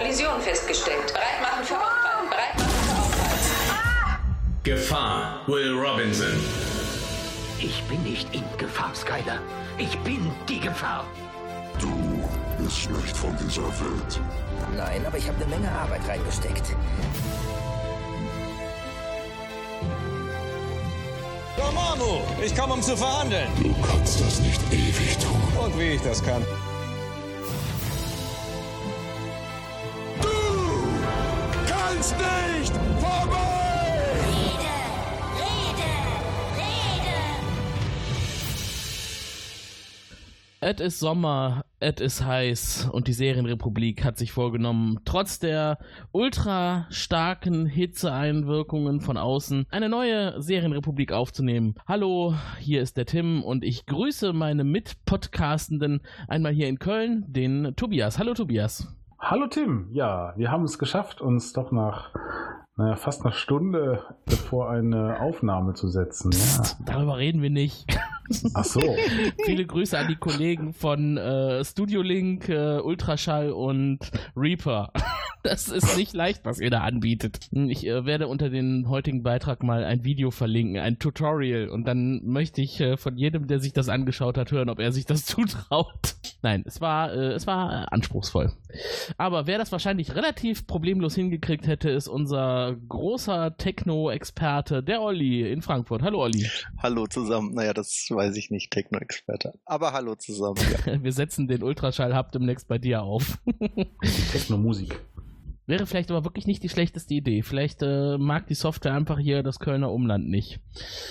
Kollision festgestellt. Bereit machen für Aufprall. Bereit machen für Aufprall. Gefahr, Will Robinson. Ich bin nicht in Gefahr, Skyler. Ich bin die Gefahr. Du bist nicht von dieser Welt. Nein, aber ich habe eine Menge Arbeit reingesteckt. Dormammu, ich komme, um zu verhandeln. Du kannst das nicht ewig tun. Und wie ich das kann. Es ist Sommer, es ist heiß und die Serienrepublik hat sich vorgenommen, trotz der ultra starken Hitzeeinwirkungen von außen eine neue Serienrepublik aufzunehmen. Hallo, hier ist der Tim und ich grüße meine Mitpodcastenden einmal hier in Köln, den Tobias. Hallo Tobias. Hallo Tim, ja, wir haben es geschafft, uns doch nach naja, fast einer Stunde vor eine Aufnahme zu setzen. Ja. Darüber reden wir nicht. Ach so. Viele Grüße an die Kollegen von äh, Studio Link, äh, Ultraschall und Reaper. Das ist nicht leicht, was ihr da anbietet. Ich äh, werde unter den heutigen Beitrag mal ein Video verlinken, ein Tutorial. Und dann möchte ich äh, von jedem, der sich das angeschaut hat, hören, ob er sich das zutraut. Nein, es war, äh, es war anspruchsvoll. Aber wer das wahrscheinlich relativ problemlos hingekriegt hätte, ist unser großer Techno-Experte, der Olli in Frankfurt. Hallo Olli. Hallo zusammen. Naja, das weiß ich nicht, Techno-Experte. Aber hallo zusammen. Ja. Wir setzen den Ultraschall-Hub demnächst bei dir auf. Techno-Musik. Wäre vielleicht aber wirklich nicht die schlechteste Idee. Vielleicht äh, mag die Software einfach hier das Kölner Umland nicht.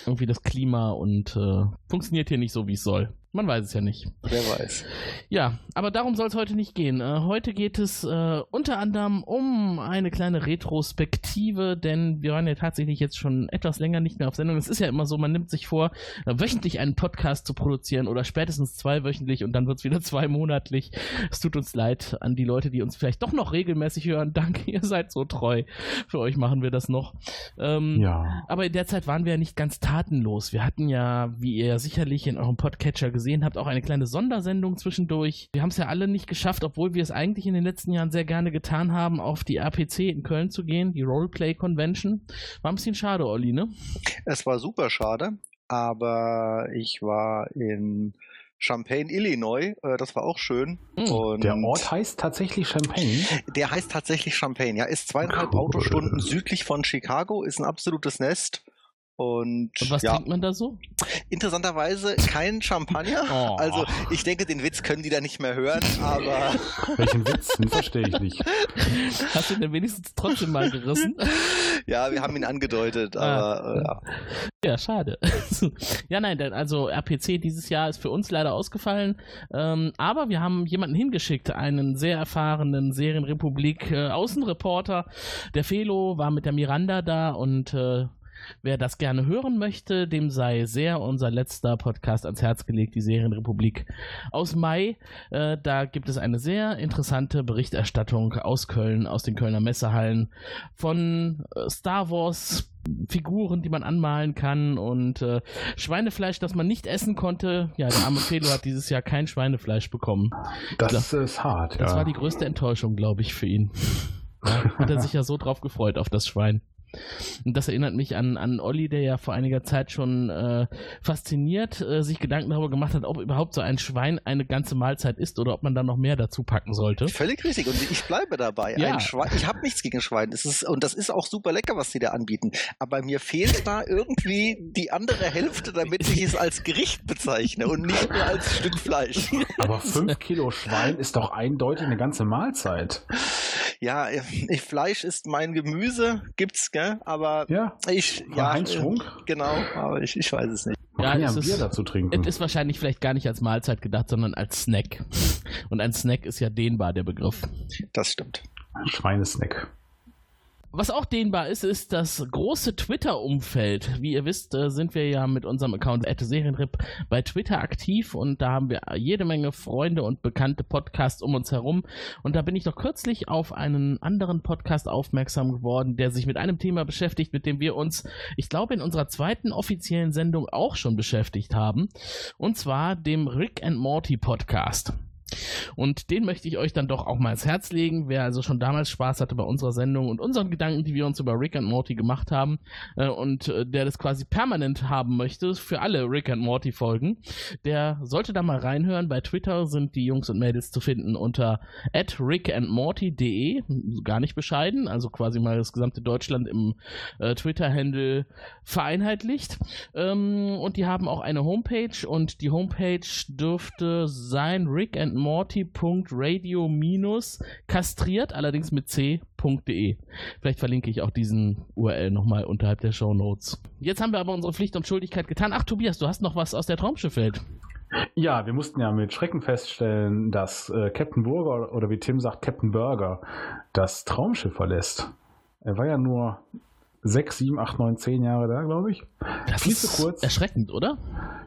Irgendwie das Klima und äh, funktioniert hier nicht so, wie es soll. Man weiß es ja nicht. Wer weiß. Ja, aber darum soll es heute nicht gehen. Äh, heute geht es äh, unter anderem um eine kleine Retrospektive, denn wir waren ja tatsächlich jetzt schon etwas länger nicht mehr auf Sendung. Es ist ja immer so, man nimmt sich vor, äh, wöchentlich einen Podcast zu produzieren oder spätestens zweiwöchentlich und dann wird es wieder zweimonatlich. Es tut uns leid an die Leute, die uns vielleicht doch noch regelmäßig hören. Danke, ihr seid so treu. Für euch machen wir das noch. Ähm, Ja. aber in der Zeit waren wir ja nicht ganz tatenlos. Wir hatten ja, wie ihr sicherlich in eurem Podcatcher gesehen habt, auch eine kleine Sondersendung zwischendurch. Wir haben es ja alle nicht geschafft, obwohl wir es eigentlich in den letzten Jahren sehr gerne getan haben, auf die RPC in Köln zu gehen, die Roleplay Convention. War ein bisschen schade, Olli, ne? Es war super schade, aber ich war in Champaign, Illinois. Äh, das war auch schön. Hm, Und Der Ort heißt tatsächlich Champagne. Der heißt tatsächlich Champaign, ja. Ist zweieinhalb Cool. Autostunden südlich von Chicago, ist ein absolutes Nest. Und, Und was ja, trinkt man da so? interessanterweise kein Champagner. Oh. Also ich denke, den Witz können die da nicht mehr hören, aber Welchen Witz? Den verstehe ich nicht. Hast du denn wenigstens trotzdem mal gerissen? ja, wir haben ihn angedeutet, Ah. aber äh, ja. Ja, schade. ja, nein, denn also RPC dieses Jahr ist für uns leider ausgefallen. Ähm, aber wir haben jemanden hingeschickt, einen sehr erfahrenen Serienrepublik äh, Außenreporter. Der Felo war mit der Miranda da und äh, wer das gerne hören möchte, dem sei sehr unser letzter Podcast ans Herz gelegt, die Serienrepublik aus Mai. Äh, da gibt es eine sehr interessante Berichterstattung aus Köln, aus den Kölner Messehallen von äh, Star Wars Figuren, die man anmalen kann und äh, Schweinefleisch, das man nicht essen konnte. Ja, der arme Felo hat dieses Jahr kein Schweinefleisch bekommen. Das ist hart, Das ja. war die größte Enttäuschung, glaube ich, für ihn. Ja, hat er sich ja so drauf gefreut auf das Schwein. Und das erinnert mich an, an Olli, der ja vor einiger Zeit schon äh, fasziniert äh, sich Gedanken darüber gemacht hat, ob überhaupt so ein Schwein eine ganze Mahlzeit ist oder ob man da noch mehr dazu packen sollte. Völlig richtig. Und ich bleibe dabei. Ja. Ein Schwein, ich habe nichts gegen Schwein. Es ist, und das ist auch super lecker, was sie da anbieten. Aber mir fehlt da irgendwie die andere Hälfte, damit ich es als Gericht bezeichne und nicht nur als Stück Fleisch. Aber 5 Kilo Schwein ist doch eindeutig eine ganze Mahlzeit. Ja, ich, Fleisch ist mein Gemüse, gibt's, gell? Aber Ja. ich, ja, Heinz äh, Schwung? genau, aber ich, ich weiß es nicht. Ja, ja es ein Bier ist- dazu trinken. Es ist wahrscheinlich vielleicht gar nicht als Mahlzeit gedacht, sondern als Snack. Und ein Snack ist ja dehnbar, der Begriff. Das stimmt. Schweinesnack. Was auch dehnbar ist, ist das große Twitter-Umfeld. Wie ihr wisst, äh, sind wir ja mit unserem Account Serienrip bei Twitter aktiv und da haben wir jede Menge Freunde und bekannte Podcasts um uns herum. Und da bin ich doch kürzlich auf einen anderen Podcast aufmerksam geworden, der sich mit einem Thema beschäftigt, mit dem wir uns, ich glaube, in unserer zweiten offiziellen Sendung auch schon beschäftigt haben. Und zwar dem Rick and Morty Podcast. Und den möchte ich euch dann doch auch mal ans Herz legen. Wer also schon damals Spaß hatte bei unserer Sendung und unseren Gedanken, die wir uns über Rick and Morty gemacht haben äh, und äh, der das quasi permanent haben möchte für alle Rick and Morty Folgen, der sollte da mal reinhören. Bei Twitter sind die Jungs und Mädels zu finden unter rickandmorty.de, gar nicht bescheiden, also quasi mal das gesamte Deutschland im äh, Twitter-Handle vereinheitlicht. Ähm, und die haben auch eine Homepage und die Homepage dürfte sein rickandmorty.radio kastriert, allerdings mit c.de. Vielleicht verlinke ich auch diesen URL nochmal unterhalb der Show Notes. Jetzt haben wir aber unsere Pflicht und Schuldigkeit getan. Ach, Tobias, du hast noch was aus der Traumschifffeld. Ja, wir mussten ja mit Schrecken feststellen, dass äh, Captain Burger oder wie Tim sagt, Captain Burger das Traumschiff verlässt. Er war ja nur sechs, sieben, acht, neun, zehn Jahre da, glaube ich. Das Viel ist zu kurz. erschreckend, oder?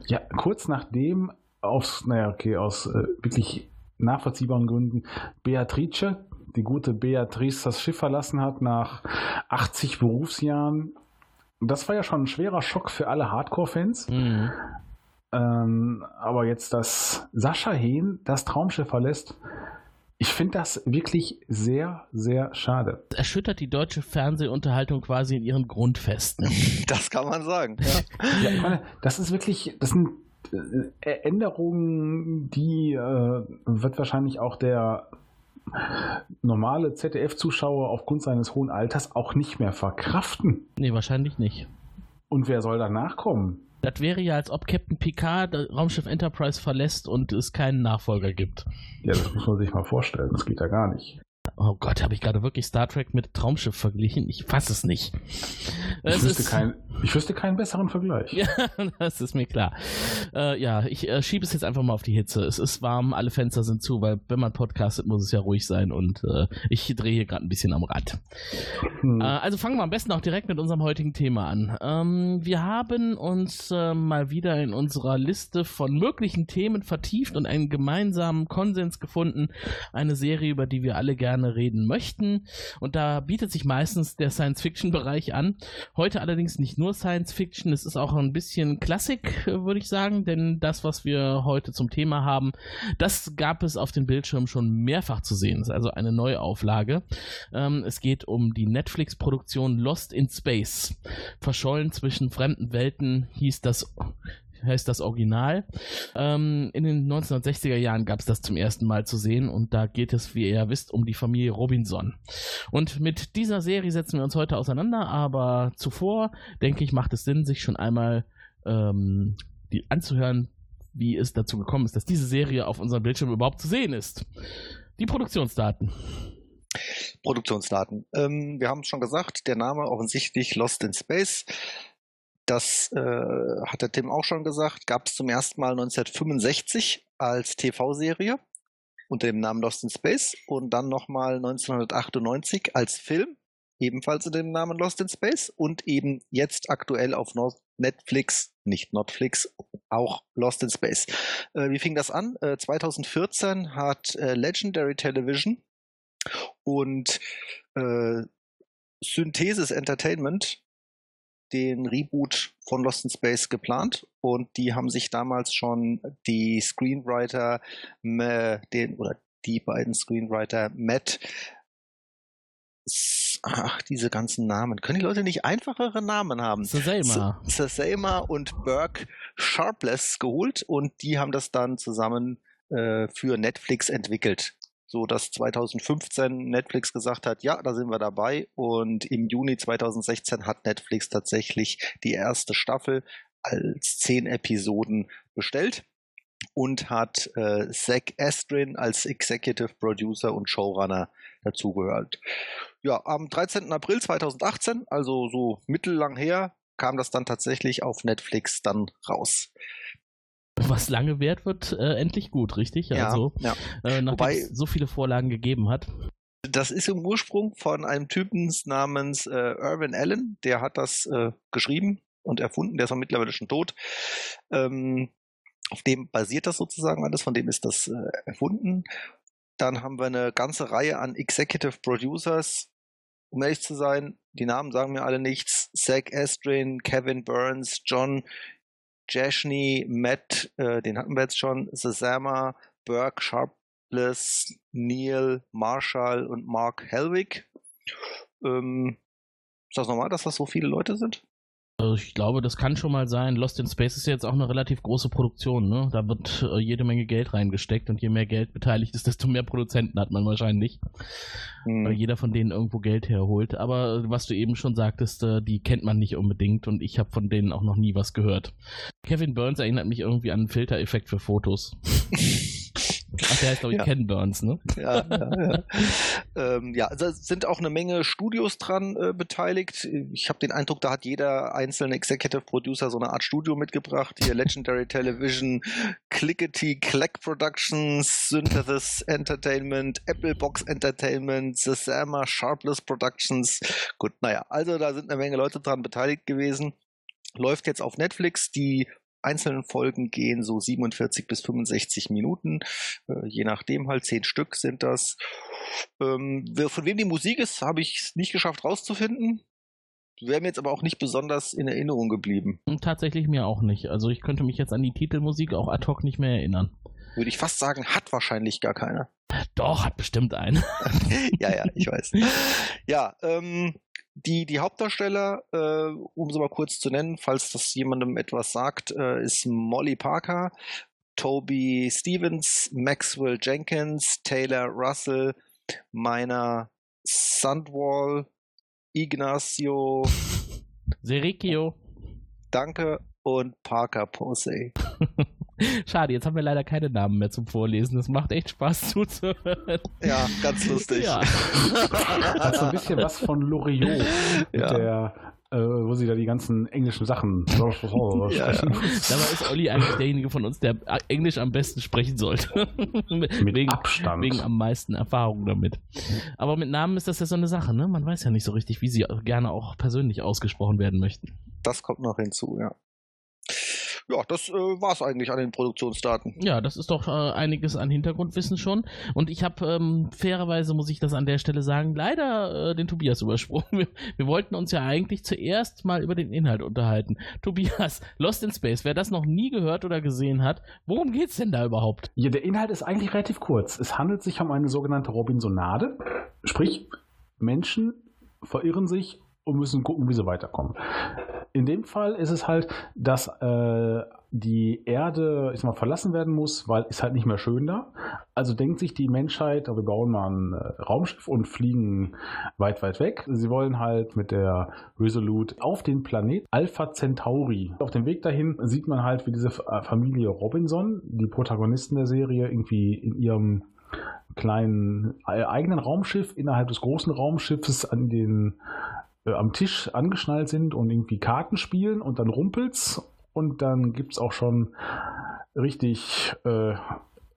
Ja, kurz nachdem aus, naja, okay, aus äh, wirklich nachvollziehbaren Gründen Beatrice, die gute Beatrice, das Schiff verlassen hat nach 80 Berufsjahren. Das war ja schon ein schwerer Schock für alle Hardcore-Fans. Mhm. Ähm, aber jetzt, dass Sascha Hehn das Traumschiff verlässt, ich finde das wirklich sehr, sehr schade. Erschüttert die deutsche Fernsehunterhaltung quasi in ihren Grundfesten. Das kann man sagen. Ja, ich meine, das ist wirklich, das sind Änderungen, die äh, wird wahrscheinlich auch der normale ZDF-Zuschauer aufgrund seines hohen Alters auch nicht mehr verkraften. nee, wahrscheinlich nicht. Und wer soll danach kommen? Das wäre ja, als ob Captain Picard das Raumschiff Enterprise verlässt und es keinen Nachfolger gibt. Ja, das muss man sich mal vorstellen. Das geht ja gar nicht. Oh Gott, habe ich gerade wirklich Star Trek mit Traumschiff verglichen? Ich fasse es nicht. Ich Es wüsste, ist- kein, ich wüsste keinen besseren Vergleich. Ja, das ist mir klar. Äh, ja, ich äh, schiebe es jetzt einfach mal auf die Hitze. Es ist warm, alle Fenster sind zu, weil wenn man podcastet, muss es ja ruhig sein und äh, ich drehe hier gerade ein bisschen am Rad. Hm. Äh, also fangen wir am besten auch direkt mit unserem heutigen Thema an. Ähm, wir haben uns äh, mal wieder in unserer Liste von möglichen Themen vertieft und einen gemeinsamen Konsens gefunden. Eine Serie, über die wir alle gerne reden möchten. Und da bietet sich meistens der Science-Fiction-Bereich an. Heute allerdings nicht nur Science-Fiction, es ist auch ein bisschen Klassik, würde ich sagen, denn das, was wir heute zum Thema haben, das gab es auf den Bildschirmen schon mehrfach zu sehen. Es ist also eine Neuauflage. Ähm, es geht um die Netflix-Produktion Lost in Space. Verschollen zwischen fremden Welten hieß das heißt das Original. Ähm, in den 1960er Jahren gab es das zum ersten Mal zu sehen und da geht es, wie ihr ja wisst, um die Familie Robinson. Und mit dieser Serie setzen wir uns heute auseinander, aber zuvor, denke ich, macht es Sinn, sich schon einmal ähm, die anzuhören, wie es dazu gekommen ist, dass diese Serie auf unserem Bildschirm überhaupt zu sehen ist. Die Produktionsdaten. Produktionsdaten. Ähm, wir haben es schon gesagt, der Name offensichtlich Lost in Space. Das äh, hat der Tim auch schon gesagt, gab es zum ersten Mal 1965 als TV-Serie unter dem Namen Lost in Space und dann nochmal 1998 als Film, ebenfalls unter dem Namen Lost in Space und eben jetzt aktuell auf Netflix, nicht Netflix, auch Lost in Space. Äh, wie fing das an? Äh, 2014 hat äh, Legendary Television und äh, Synthesis Entertainment den Reboot von Lost in Space geplant und die haben sich damals schon die Screenwriter, äh, den oder die beiden Screenwriter Matt, ach diese ganzen Namen, können die Leute nicht einfachere Namen haben? Sazema. Sazema und Burke Sharpless geholt und die haben das dann zusammen äh, für Netflix entwickelt. So dass 2015 Netflix gesagt hat, ja, da sind wir dabei. Und im Juni 2016 hat Netflix tatsächlich die erste Staffel als zehn Episoden bestellt und hat äh, Zach Estrin als Executive Producer und Showrunner dazugehört. Ja, am 13. April 2018, also so mittellang her, kam das dann tatsächlich auf Netflix dann raus. Was lange währt, wird äh, endlich gut, richtig? Ja, Also, ja. äh, nachdem Wobei- es so viele Vorlagen gegeben hat. Das ist im Ursprung von einem Typen namens äh, Irvin Allen, der hat das äh, geschrieben und erfunden, der ist auch mittlerweile schon tot. Ähm, auf dem basiert das sozusagen alles, von dem ist das äh, erfunden. Dann haben wir eine ganze Reihe an Executive Producers, um ehrlich zu sein, die Namen sagen mir alle nichts. Zach Estrin, Kevin Burns, John Jashny, Matt, äh, den hatten wir jetzt schon, Sazama, Burke, Sharp, Les, Neil, Marshall und Mark Helwig. Ähm, ist das normal, dass das so viele Leute sind? Also ich glaube, das kann schon mal sein. Lost in Space ist jetzt auch eine relativ große Produktion, ne? Da wird äh, jede Menge Geld reingesteckt und je mehr Geld beteiligt ist, desto mehr Produzenten hat man wahrscheinlich. Hm. Weil jeder von denen irgendwo Geld herholt. Aber äh, was du eben schon sagtest, äh, die kennt man nicht unbedingt und ich habe von denen auch noch nie was gehört. Kevin Burns erinnert mich irgendwie an einen Filtereffekt für Fotos. Ach, der heißt, glaube ich, Ja. Ken Burns, ne? ja, ja, ja. ähm, ja, also sind auch eine Menge Studios dran äh, beteiligt. Ich habe den Eindruck, da hat jeder einzelne Executive Producer so eine Art Studio mitgebracht. Hier Legendary Television, Clickety Clack Productions, Synthesis Entertainment, Apple Box Entertainment, Sesama Sharpless Productions. Gut, naja, also da sind eine Menge Leute dran beteiligt gewesen. Läuft jetzt auf Netflix. Die einzelnen Folgen gehen so 47 bis 65 Minuten, äh, je nachdem halt, zehn Stück sind das. Ähm, von wem die Musik ist, habe ich es nicht geschafft rauszufinden. Wäre mir jetzt aber auch nicht besonders in Erinnerung geblieben. Tatsächlich mir auch nicht. Also ich könnte mich jetzt an die Titelmusik auch ad hoc nicht mehr erinnern. Würde ich fast sagen, hat wahrscheinlich gar keiner. Doch, hat bestimmt einen. ja, ja, ich weiß. Ja, ähm, die, die Hauptdarsteller, äh, um sie mal kurz zu nennen, falls das jemandem etwas sagt, äh, ist Molly Parker, Toby Stevens, Maxwell Jenkins, Taylor Russell, meiner Sandwall, Ignacio, Serikio. Danke und Parker Posey. Schade, jetzt haben wir leider keine Namen mehr zum Vorlesen. Das macht echt Spaß zuzuhören. Ja, ganz lustig. Ja. Hat so ein bisschen was von Loriot, mit Ja. der, äh, wo sie da die ganzen englischen Sachen Ja, sprechen. Dabei ist Olli eigentlich derjenige von uns, der Englisch am besten sprechen sollte. Mit wegen, Abstand. wegen am meisten Erfahrung damit. Aber mit Namen ist das ja so eine Sache, ne? Man weiß ja nicht so richtig, wie sie gerne auch persönlich ausgesprochen werden möchten. Das kommt noch hinzu, ja. Ja, das äh, war's eigentlich an den Produktionsdaten. Ja, das ist doch äh, einiges an Hintergrundwissen schon. Und ich habe ähm, fairerweise, muss ich das an der Stelle sagen, leider äh, den Tobias übersprungen. Wir, wir wollten uns ja eigentlich zuerst mal über den Inhalt unterhalten. Tobias, Lost in Space, wer das noch nie gehört oder gesehen hat, worum geht's denn da überhaupt? Ja, der Inhalt ist eigentlich relativ kurz. Es handelt sich um eine sogenannte Robinsonade. Sprich, Menschen verirren sich und müssen gucken, wie sie weiterkommen. In dem Fall ist es halt, dass äh, die Erde ich sag mal, verlassen werden muss, weil es halt nicht mehr schön da. Also denkt sich die Menschheit, wir bauen mal ein äh, Raumschiff und fliegen weit, weit weg. Sie wollen halt mit der Resolute auf den Planet Alpha Centauri. Auf dem Weg dahin sieht man halt, wie diese äh, Familie Robinson, die Protagonisten der Serie, irgendwie in ihrem kleinen äh, eigenen Raumschiff innerhalb des großen Raumschiffes an den äh, am Tisch angeschnallt sind und irgendwie Karten spielen und dann rumpelt's. Und dann gibt's auch schon richtig äh,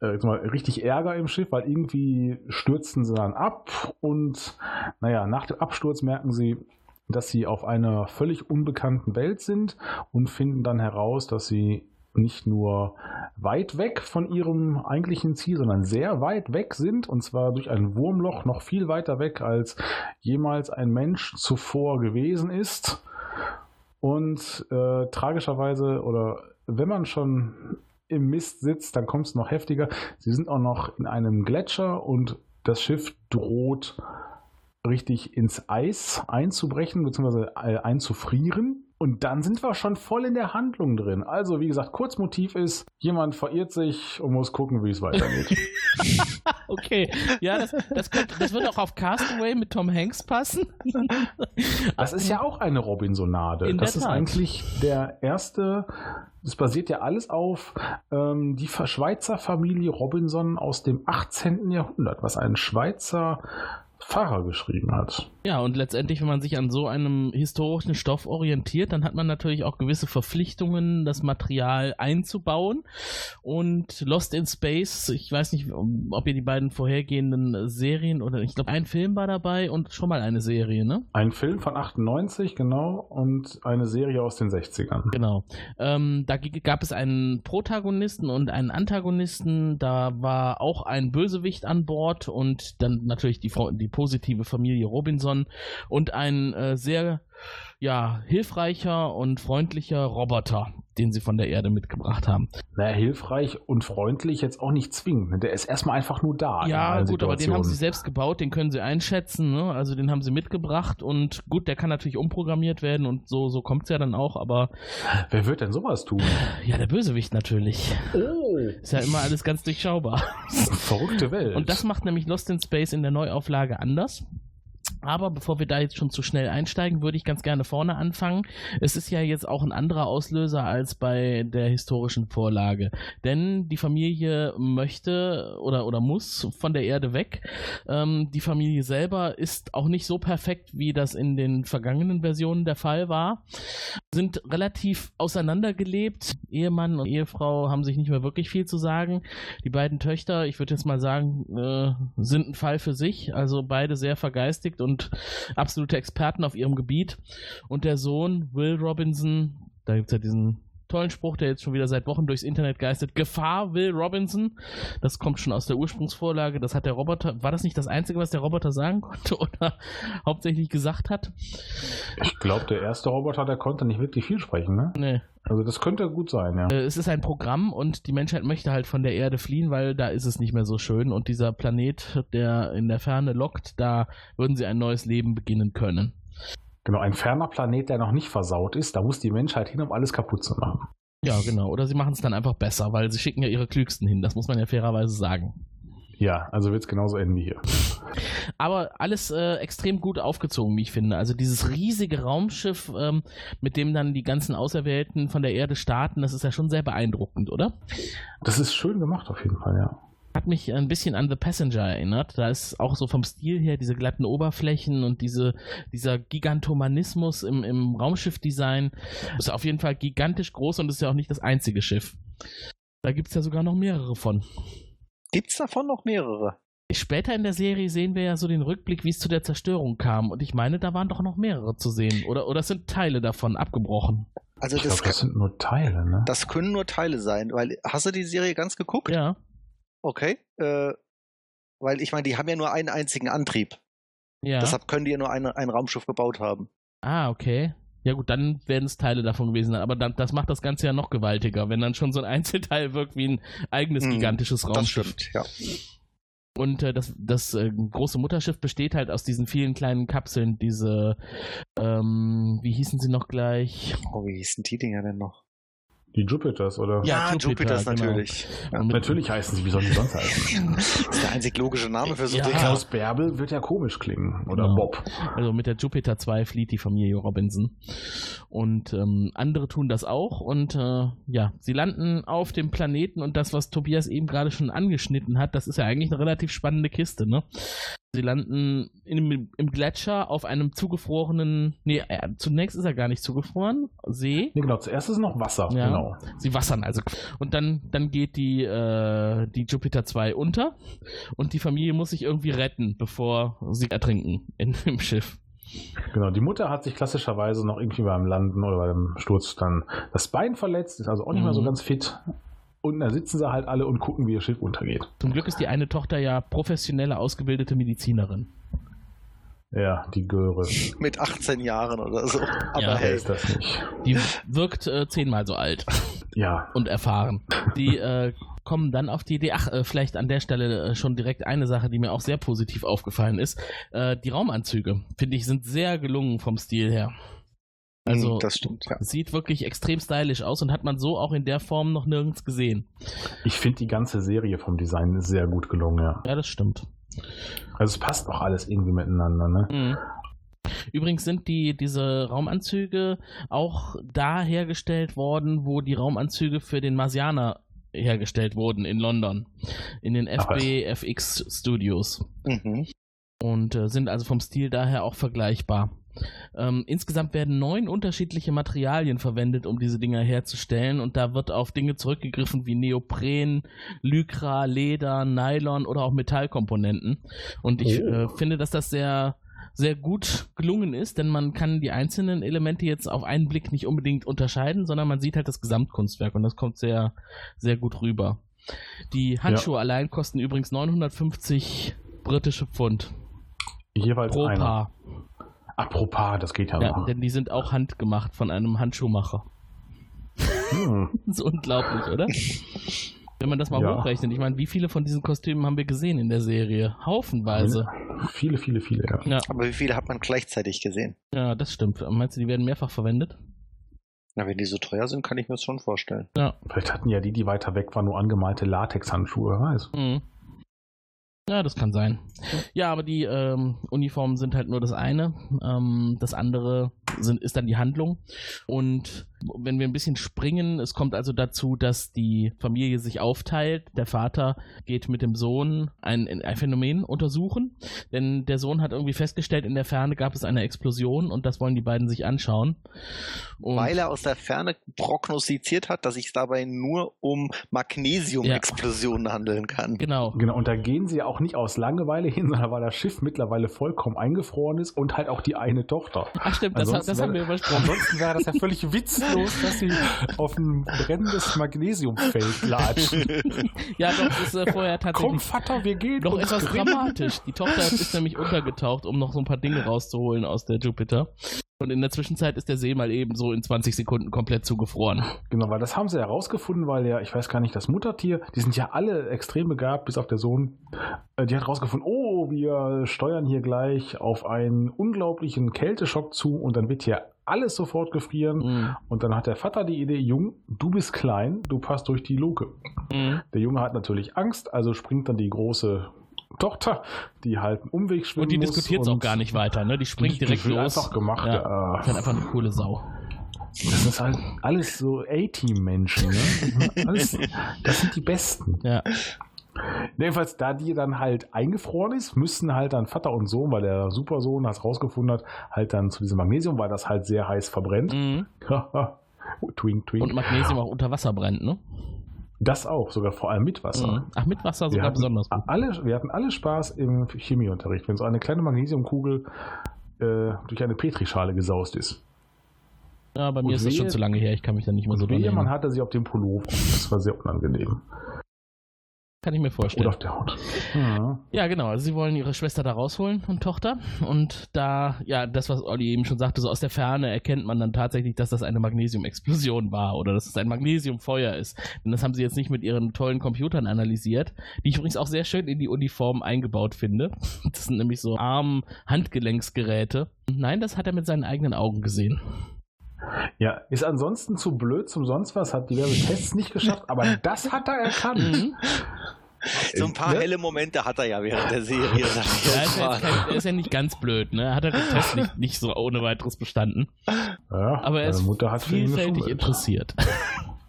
äh, mal, richtig Ärger im Schiff, weil irgendwie stürzen sie dann ab und naja, nach dem Absturz merken sie, dass sie auf einer völlig unbekannten Welt sind und finden dann heraus, dass sie nicht nur weit weg von ihrem eigentlichen Ziel, sondern sehr weit weg sind, und zwar durch ein Wurmloch noch viel weiter weg, als jemals ein Mensch zuvor gewesen ist. Und äh, tragischerweise, oder wenn man schon im Mist sitzt, dann kommt es noch heftiger. Sie sind auch noch in einem Gletscher und das Schiff droht richtig ins Eis einzubrechen, beziehungsweise äh, einzufrieren. Und dann sind wir schon voll in der Handlung drin. Also, wie gesagt, Kurzmotiv ist, jemand verirrt sich und muss gucken, wie es weitergeht. Okay, ja, das, das, könnte, das würde auch auf Castaway mit Tom Hanks passen. Das ist ja auch eine Robinsonade. In das ist Tat. eigentlich der erste. Das basiert ja alles auf ähm, die Schweizer Familie Robinson aus dem 18. Jahrhundert, was ein Schweizer Pfarrer geschrieben hat. Ja, und letztendlich, wenn man sich an so einem historischen Stoff orientiert, dann hat man natürlich auch gewisse Verpflichtungen, das Material einzubauen. Und Lost in Space, ich weiß nicht, ob ihr die beiden vorhergehenden Serien oder ich glaube, ein Film war dabei und schon mal eine Serie, ne? Ein Film von 98, genau, und eine Serie aus den 60ern. Genau. Ähm, da gab es einen Protagonisten und einen Antagonisten. Da war auch ein Bösewicht an Bord und dann natürlich die, Frau- die positive Familie Robinson und ein äh, sehr ja, hilfreicher und freundlicher Roboter, den sie von der Erde mitgebracht haben. Naja, hilfreich und freundlich jetzt auch nicht zwingend. ne? Der ist erstmal einfach nur da. Ja, gut, aber den haben sie selbst gebaut, den können sie einschätzen, ne? Also den haben sie mitgebracht und gut, der kann natürlich umprogrammiert werden und so, so kommt es ja dann auch, aber Wer wird denn sowas tun? ja, der Bösewicht natürlich. Oh, Ist ja immer alles ganz durchschaubar. verrückte Welt. Und das macht nämlich Lost in Space in der Neuauflage anders. Aber bevor wir da jetzt schon zu schnell einsteigen, würde ich ganz gerne vorne anfangen. Es ist ja jetzt auch ein anderer Auslöser als bei der historischen Vorlage. Denn die Familie möchte oder, oder muss von der Erde weg. Ähm, die Familie selber ist auch nicht so perfekt, wie das in den vergangenen Versionen der Fall war. Sind relativ auseinandergelebt. Ehemann und Ehefrau haben sich nicht mehr wirklich viel zu sagen. Die beiden Töchter, ich würde jetzt mal sagen, äh, sind ein Fall für sich. Also beide sehr vergeistigt und absolute Experten auf ihrem Gebiet. Und der Sohn, Will Robinson, da gibt es ja diesen tollen Spruch, der jetzt schon wieder seit Wochen durchs Internet geistert. Gefahr, Will Robinson. Das kommt schon aus der Ursprungsvorlage. Das hat der Roboter, war das nicht das Einzige, was der Roboter sagen konnte oder hauptsächlich gesagt hat? ich glaube, der erste Roboter, der konnte nicht wirklich viel sprechen, ne? Nee. Also das könnte gut sein, ja. Äh, Es ist ein Programm und die Menschheit möchte halt von der Erde fliehen, weil da ist es nicht mehr so schön und dieser Planet, der in der Ferne lockt, da würden sie ein neues Leben beginnen können. Genau, ein ferner Planet, der noch nicht versaut ist, da muss die Menschheit hin, um alles kaputt zu machen. Ja, genau. Oder sie machen es dann einfach besser, weil sie schicken ja ihre Klügsten hin. Das muss man ja fairerweise sagen. Ja, also wird es genauso enden wie hier. Aber alles äh, extrem gut aufgezogen, wie ich finde. Also dieses riesige Raumschiff, ähm, mit dem dann die ganzen Auserwählten von der Erde starten, das ist ja schon sehr beeindruckend, oder? Das ist schön gemacht auf jeden Fall, ja. Hat mich ein bisschen an The Passenger erinnert. Da ist auch so vom Stil her diese glatten Oberflächen und diese, dieser Gigantomanismus im, im Raumschiffdesign. Ist auf jeden Fall gigantisch groß und ist ja auch nicht das einzige Schiff. Da gibt es ja sogar noch mehrere von. Gibt's davon noch mehrere? Später in der Serie sehen wir ja so den Rückblick, wie es zu der Zerstörung kam. Und ich meine, da waren doch noch mehrere zu sehen. Oder, oder sind Teile davon abgebrochen? Also Ich das, glaube, das sind nur Teile, ne? das können nur Teile sein, weil hast du die Serie ganz geguckt? Ja. Okay. Äh, weil ich meine, die haben ja nur einen einzigen Antrieb. Ja. Deshalb können die ja nur eine, ein Raumschiff gebaut haben. Ah, okay. Ja gut, dann werden es Teile davon gewesen sein. Aber dann, das macht das Ganze ja noch gewaltiger, wenn dann schon so ein Einzelteil wirkt wie ein eigenes Hm, gigantisches Das Raumschiff. stimmt, ja. Und äh, das, das äh, große Mutterschiff besteht halt aus diesen vielen kleinen Kapseln, diese, ähm, wie hießen sie noch gleich? Oh, wie hießen die Dinger denn noch? Die Jupiters, oder? Ja, Jupiter, Jupiters genau. natürlich. Ja. Natürlich heißen sie, wie sollen die sonst heißen? Das ist der einzig logische Name für so Ja. Dinge. Klaus Bärbel wird ja komisch klingen. Oder Genau. Bob. Also mit der Jupiter 2 flieht die Familie Robinson. Und ähm, andere tun das auch. Und äh, ja, sie landen auf dem Planeten und das, was Tobias eben gerade schon angeschnitten hat, das ist ja eigentlich eine relativ spannende Kiste, ne? Sie landen in, im Gletscher auf einem zugefrorenen, nee, äh, zunächst ist er gar nicht zugefroren, See. Nee, genau, zuerst ist noch Wasser. Ja. Genau. Sie wassern also. Und dann, dann geht die, äh, die Jupiter 2 unter und die Familie muss sich irgendwie retten, bevor sie ertrinken in, im Schiff. Genau, die Mutter hat sich klassischerweise noch irgendwie beim Landen oder beim Sturz dann das Bein verletzt, ist also auch nicht mehr so Mhm. ganz fit. Und da sitzen sie halt alle und gucken, wie ihr Schiff untergeht. Zum Glück ist die eine Tochter ja professionelle, ausgebildete Medizinerin. Ja, die Göre. Mit 18 Jahren oder so. Aber Ja. Hey. ist das nicht? Die wirkt äh, zehnmal so alt Ja, und erfahren. Die äh, kommen dann auf die Idee, ach, äh, vielleicht an der Stelle äh, schon direkt eine Sache, die mir auch sehr positiv aufgefallen ist. Äh, die Raumanzüge, finde ich, sind sehr gelungen vom Stil her. Also, Hm, das stimmt, ja. sieht wirklich extrem stylisch aus und hat man so auch in der Form noch nirgends gesehen. ich finde die ganze Serie vom Design sehr gut gelungen, ja. Ja, das stimmt. Also es passt auch alles irgendwie miteinander, ne? Mhm. Übrigens sind die, diese Raumanzüge auch da hergestellt worden, wo die Raumanzüge für den Marsianer hergestellt wurden in London. In den. FBFX Studios. Mhm. Und äh, sind also vom Stil daher auch vergleichbar. Ähm, insgesamt werden neun unterschiedliche Materialien verwendet, um diese Dinger herzustellen. Und da wird auf Dinge zurückgegriffen wie Neopren, Lycra, Leder, Nylon oder auch Metallkomponenten. Und ich Oh. äh, finde, dass das sehr, sehr gut gelungen ist, denn man kann die einzelnen Elemente jetzt auf einen Blick nicht unbedingt unterscheiden, sondern man sieht halt das Gesamtkunstwerk und das kommt sehr, sehr gut rüber. Die Handschuhe allein kosten übrigens 950 britische Pfund Jeweils pro einer. Paar. Apropos, das geht ja, Ja, noch. denn die sind auch handgemacht von einem Handschuhmacher. Hm. Das ist unglaublich, oder? Wenn man das mal Ja. hochrechnet. Ich meine, wie viele von diesen Kostümen haben wir gesehen in der Serie? Haufenweise. Viele, viele, viele, ja. Ja, Aber wie viele hat man gleichzeitig gesehen? ja, das stimmt. Meinst du, die werden mehrfach verwendet? Na, wenn die so teuer sind, kann ich mir das schon vorstellen. Ja. Vielleicht hatten ja die, die weiter weg waren, nur angemalte Latexhandschuhe, wer weiß. Mhm. Ja, das kann sein. Ja, aber die ähm, Uniformen sind halt nur das eine. Ähm, das andere sind, ist dann die Handlung. Und wenn wir ein bisschen springen, es kommt also dazu, dass die Familie sich aufteilt. Der Vater geht mit dem Sohn ein, ein Phänomen untersuchen, denn der Sohn hat irgendwie festgestellt, in der Ferne gab es eine Explosion und das wollen die beiden sich anschauen. Und Weil er aus der Ferne prognostiziert hat, dass sich dabei nur um Magnesium-Explosionen handeln kann. genau. Genau, und da gehen sie ja auch nicht aus Langeweile hin, sondern weil das Schiff mittlerweile vollkommen eingefroren ist und halt auch die eine Tochter. Ach stimmt, das, das haben wir übersprochen. Ansonsten wäre das ja völlig witzlos, dass sie auf ein brennendes Magnesiumfeld latschen. Ja, doch, das ist äh, vorher Komm, tatsächlich Vater, wir gehen. noch uns etwas dramatisch. Die Tochter ist nämlich untergetaucht, um noch so ein paar Dinge rauszuholen aus der Jupiter. Und in der Zwischenzeit ist der See mal eben so in 20 Sekunden komplett zugefroren. Genau, weil das haben sie herausgefunden, weil ja, ich weiß gar nicht, das Muttertier, die sind ja alle extrem begabt, bis auf der Sohn. Äh, Die hat herausgefunden, oh, wir steuern hier gleich auf einen unglaublichen Kälteschock zu und dann wird hier alles sofort gefrieren. Mhm. Und dann hat der Vater die Idee, Jung, du bist klein, du passt durch die Luke. Mhm. Der Junge hat natürlich Angst, also springt dann die große Tochter, die halt einen Umweg schwimmen Und die diskutiert es auch gar nicht weiter, ne? Die springt direkt die los. einfach gemacht. Ja. äh, Ist halt einfach eine coole Sau. das ist halt alles so A-Team-Menschen. Ne? alles, das sind die Besten. Ja. Jedenfalls, da die dann halt eingefroren ist, müssen halt dann Vater und Sohn, weil der Supersohn das rausgefunden hat, halt dann zu diesem Magnesium, weil das halt sehr heiß verbrennt. Mhm. twink, twink. Und Magnesium auch unter Wasser brennt, ne? Das auch, sogar vor allem mit Wasser. Mhm. Ach, mit Wasser Wir sogar hatten, besonders gut. alle, wir hatten alle Spaß im Chemieunterricht, wenn so eine kleine Magnesiumkugel äh, durch eine Petrischale gesaust ist. Ja, bei mir und ist das schon zu lange her, ich kann mich da nicht mehr so dran wehe, man erinnern. hatte sie auf dem Pullover. Das war sehr unangenehm. Kann ich mir Oder vorstellen. auf der Haut. Ja. Ja, genau. Also sie wollen ihre Schwester da rausholen und Tochter. Und da, ja, das, was Olli eben schon sagte, so aus der Ferne erkennt man dann tatsächlich, dass das eine Magnesiumexplosion war oder dass es ein Magnesiumfeuer ist. Denn das haben sie jetzt nicht mit ihren tollen Computern analysiert, die ich übrigens auch sehr schön in die Uniform eingebaut finde. Das sind nämlich so Arm-Handgelenksgeräte. Nein, das hat er mit seinen eigenen Augen gesehen. Ja, ist ansonsten zu blöd zum sonst was, hat diverse Tests nicht geschafft, aber das hat er erkannt. Mhm. So ein paar Ne? helle Momente hat er ja während der Serie. Ja, ist ja, kein, er ist ja nicht ganz blöd, ne? Er hat halt den Test nicht, nicht so ohne weiteres bestanden. Ja, Aber er meine ist Mutter hat vielfältig interessiert.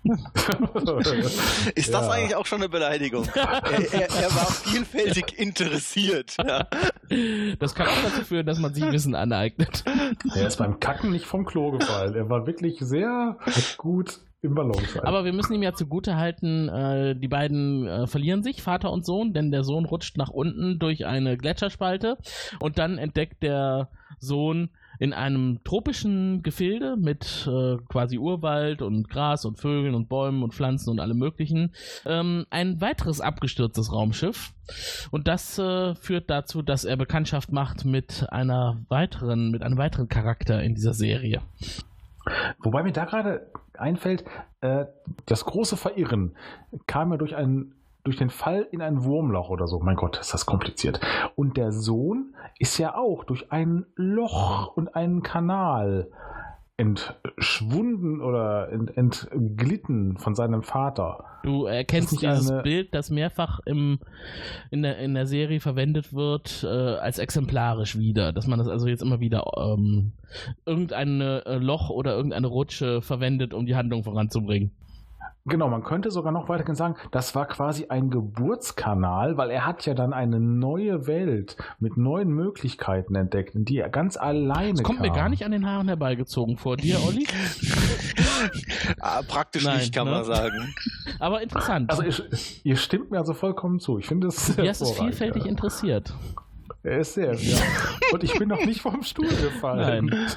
Ist das Ja. eigentlich auch schon eine Beleidigung? er, er, er war vielfältig interessiert. Ja. Das kann auch dazu führen, dass man sich Wissen aneignet. Er ist beim Kacken nicht vom Klo gefallen. Er war wirklich sehr gut im Balance. Aber wir müssen ihm ja zugute halten, äh, die beiden äh, verlieren sich, Vater und Sohn, denn der Sohn rutscht nach unten durch eine Gletscherspalte und dann entdeckt der Sohn in einem tropischen Gefilde mit äh, quasi Urwald und Gras und Vögeln und Bäumen und Pflanzen und allem möglichen ähm, ein weiteres abgestürztes Raumschiff und das äh, führt dazu, dass er Bekanntschaft macht mit einer weiteren mit einem weiteren Charakter in dieser Serie. Wobei mir da gerade einfällt, äh, das große Verirren kam ja durch einen durch den Fall in ein Wurmloch oder so. Mein Gott, ist das kompliziert. Und der Sohn ist ja auch durch ein Loch und einen Kanal entschwunden oder ent, entglitten von seinem Vater. Du erkennst dieses eine- Bild, das mehrfach im, in, der, in der Serie verwendet wird, äh, als exemplarisch wieder. Dass man das also jetzt immer wieder ähm, irgendein äh, Loch oder irgendeine Rutsche verwendet, um die Handlung voranzubringen. Genau, man könnte sogar noch weitergehend sagen, das war quasi ein Geburtskanal, weil er hat ja dann eine neue Welt mit neuen Möglichkeiten entdeckt, in die er ganz alleine Das kommt kam. mir gar nicht an den Haaren herbeigezogen vor dir, Olli. Ah, praktisch Nein, nicht, kann ne? man sagen. Aber interessant. Also ihr, ihr stimmt mir also vollkommen zu. Ich finde es sehr ist es hervorragend, vielfältig ja. interessiert. Er ist sehr, ja. Und ich bin noch nicht vom Stuhl gefallen. Nein.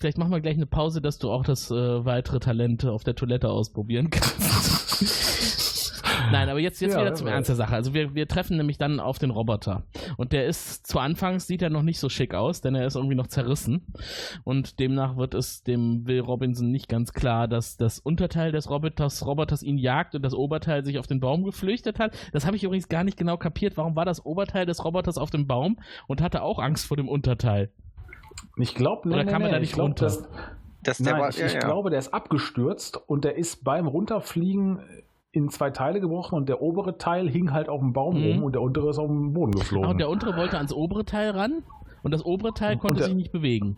Vielleicht machen wir gleich eine Pause, dass du auch das äh, weitere Talent auf der Toilette ausprobieren kannst. Nein, aber jetzt, jetzt Ja, wieder zum ja. Ernst der Sache. Also wir, wir treffen nämlich dann auf den Roboter. Und der ist, zu Anfangs sieht er noch nicht so schick aus, denn er ist irgendwie noch zerrissen. Und demnach wird es dem Will Robinson nicht ganz klar, dass das Unterteil des Roboters, Roboters ihn jagt und das Oberteil sich auf den Baum geflüchtet hat. Das habe ich übrigens gar nicht genau kapiert. Warum war das Oberteil des Roboters auf dem Baum und hatte auch Angst vor dem Unterteil? Ich glaube, Oder kam er da nicht ich glaub, dass- Das, der Nein, war, ich, ja, ich ja. glaube, der ist abgestürzt und der ist beim Runterfliegen in zwei Teile gebrochen und der obere Teil hing halt auf dem Baum Mhm. rum und der untere ist auf dem Boden geflogen. Ah, und der untere wollte ans obere Teil ran und das obere Teil konnte der- sich nicht bewegen.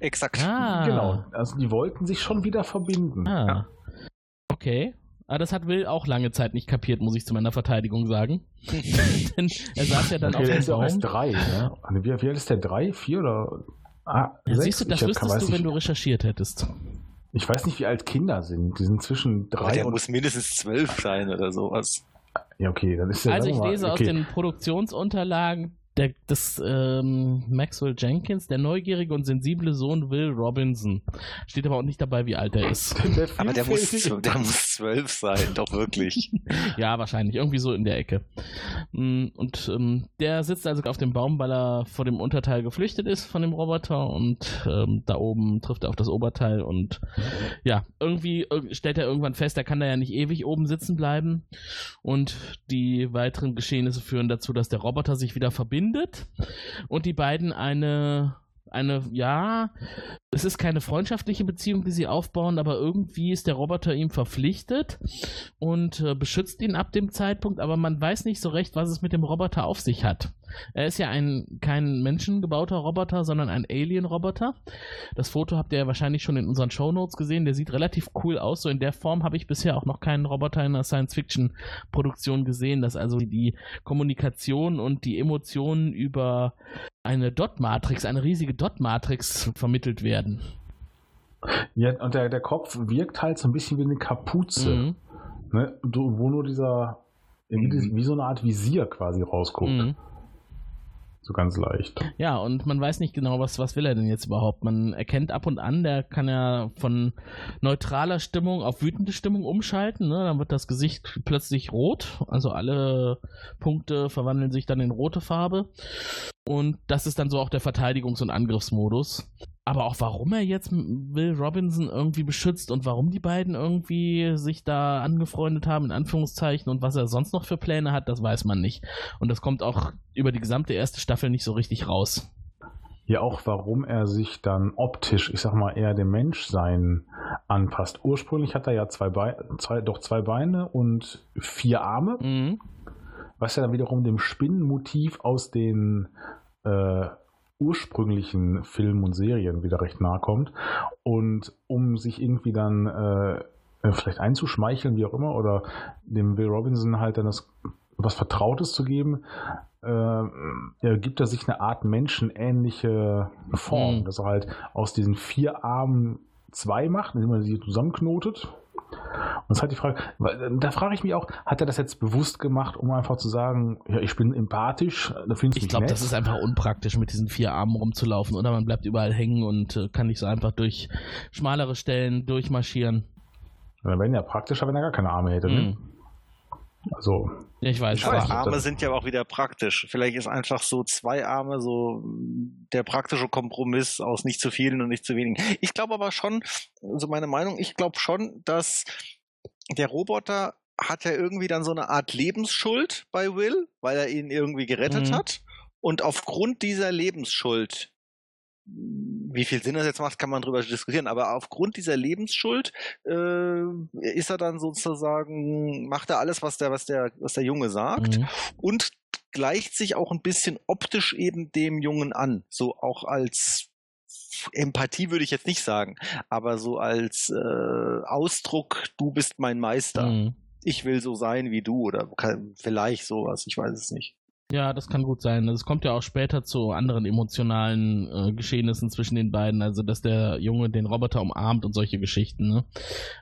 Exakt. Ah. Genau, also die wollten sich schon wieder verbinden. Ah. Okay. Aber das hat Will auch lange Zeit nicht kapiert, muss ich zu meiner Verteidigung sagen. Denn er saß ja dann Okay, auf der dem ist ja auch erst Baum. drei, ne? Wie, wie alt ist der? Drei, vier oder? Ah, Ja, siehst du, das ich, wüsstest weiß du, wenn nicht, du recherchiert hättest. ich weiß nicht, wie alt Kinder sind. Die sind zwischen Aber drei der und. muss mindestens zwölf sein oder sowas. Ja, okay, dann ist der. Also ich lese aus okay. den Produktionsunterlagen der, des ähm, Maxwell Jenkins, der neugierige und sensible Sohn Will Robinson. Steht aber auch nicht dabei, wie alt er ist. Der Aber der muss, der muss zwölf sein, doch wirklich. ja, wahrscheinlich. Irgendwie so in der Ecke. Mm, Und ähm, der sitzt also auf dem Baum, weil er vor dem Unterteil geflüchtet ist von dem Roboter und ähm, da oben trifft er auf das Oberteil und ja, irgendwie irg- stellt er irgendwann fest, er kann da ja nicht ewig oben sitzen bleiben und die weiteren Geschehnisse führen dazu, dass der Roboter sich wieder verbindet und die beiden eine eine, ja, es ist keine freundschaftliche Beziehung, die sie aufbauen, aber irgendwie ist der Roboter ihm verpflichtet und äh, beschützt ihn ab dem Zeitpunkt, aber man weiß nicht so recht, was es mit dem Roboter auf sich hat. Er ist ja ein kein menschengebauter Roboter, sondern ein Alien-Roboter. Das Foto habt ihr ja wahrscheinlich schon in unseren Shownotes gesehen. Der sieht relativ cool aus. So in der Form habe ich bisher auch noch keinen Roboter in einer Science-Fiction-Produktion gesehen, dass also die Kommunikation und die Emotionen über eine Dot-Matrix, eine riesige Dot-Matrix vermittelt werden. Ja, und der, der Kopf wirkt halt so ein bisschen wie eine Kapuze, Mhm. ne? Wo nur dieser, wie, wie so eine Art Visier quasi rausguckt. Mhm. So ganz leicht. Ja, und man weiß nicht genau, was, was will er denn jetzt überhaupt. Man erkennt ab und an, der kann ja von neutraler Stimmung auf wütende Stimmung umschalten. Ne? Dann wird das Gesicht plötzlich rot. Also alle Punkte verwandeln sich dann in rote Farbe. Und das ist dann so auch der Verteidigungs- und Angriffsmodus. Aber auch warum er jetzt Will Robinson irgendwie beschützt und warum die beiden irgendwie sich da angefreundet haben, in Anführungszeichen, und was er sonst noch für Pläne hat, das weiß man nicht. Und das kommt auch über die gesamte erste Staffel nicht so richtig raus. Ja, auch warum er sich dann optisch, ich sag mal, eher dem Menschsein anpasst. Ursprünglich hat er ja zwei Beine, zwei, doch zwei Beine und vier Arme, Mhm. was ja dann wiederum dem Spinnenmotiv aus den äh, ursprünglichen Filmen und Serien wieder recht nahe kommt. Und um sich irgendwie dann äh, äh, vielleicht einzuschmeicheln, wie auch immer, oder dem Will Robinson halt dann das was Vertrautes zu geben, äh, gibt er sich eine Art menschenähnliche Form, Mhm. dass er halt aus diesen vier Armen zwei macht, indem er sie zusammenknotet. Und das ist halt die Frage, weil, da frage ich mich auch, hat er das jetzt bewusst gemacht, um einfach zu sagen, ja, ich bin empathisch, da findest du Ich mich glaube, das ist einfach unpraktisch, mit diesen vier Armen rumzulaufen. Oder man bleibt überall hängen und äh, kann nicht so einfach durch schmalere Stellen durchmarschieren. Dann wäre ja praktischer, wenn er gar keine Arme hätte. Ne? Also, Ja, ich weiß. Weiß nicht, Arme sind ja auch wieder praktisch. Vielleicht ist einfach so zwei Arme so der praktische Kompromiss aus nicht zu vielen und nicht zu wenigen. Ich glaube aber schon, also meine Meinung, ich glaube schon, dass der Roboter hat ja irgendwie dann so eine Art Lebensschuld bei Will, weil er ihn irgendwie gerettet Mhm. hat. Und aufgrund dieser Lebensschuld, wie viel Sinn das jetzt macht, kann man drüber diskutieren, aber aufgrund dieser Lebensschuld äh, ist er dann sozusagen, macht er alles, was der, was der, was der Junge sagt Mhm. und gleicht sich auch ein bisschen optisch eben dem Jungen an. So auch als Empathie würde ich jetzt nicht sagen, aber so als äh, Ausdruck, du bist mein Meister. Mhm. Ich will so sein wie du oder kann, vielleicht sowas, ich weiß es nicht. Ja, das kann gut sein. Es kommt ja auch später zu anderen emotionalen äh, Geschehnissen zwischen den beiden, also dass der Junge den Roboter umarmt und solche Geschichten. Ne?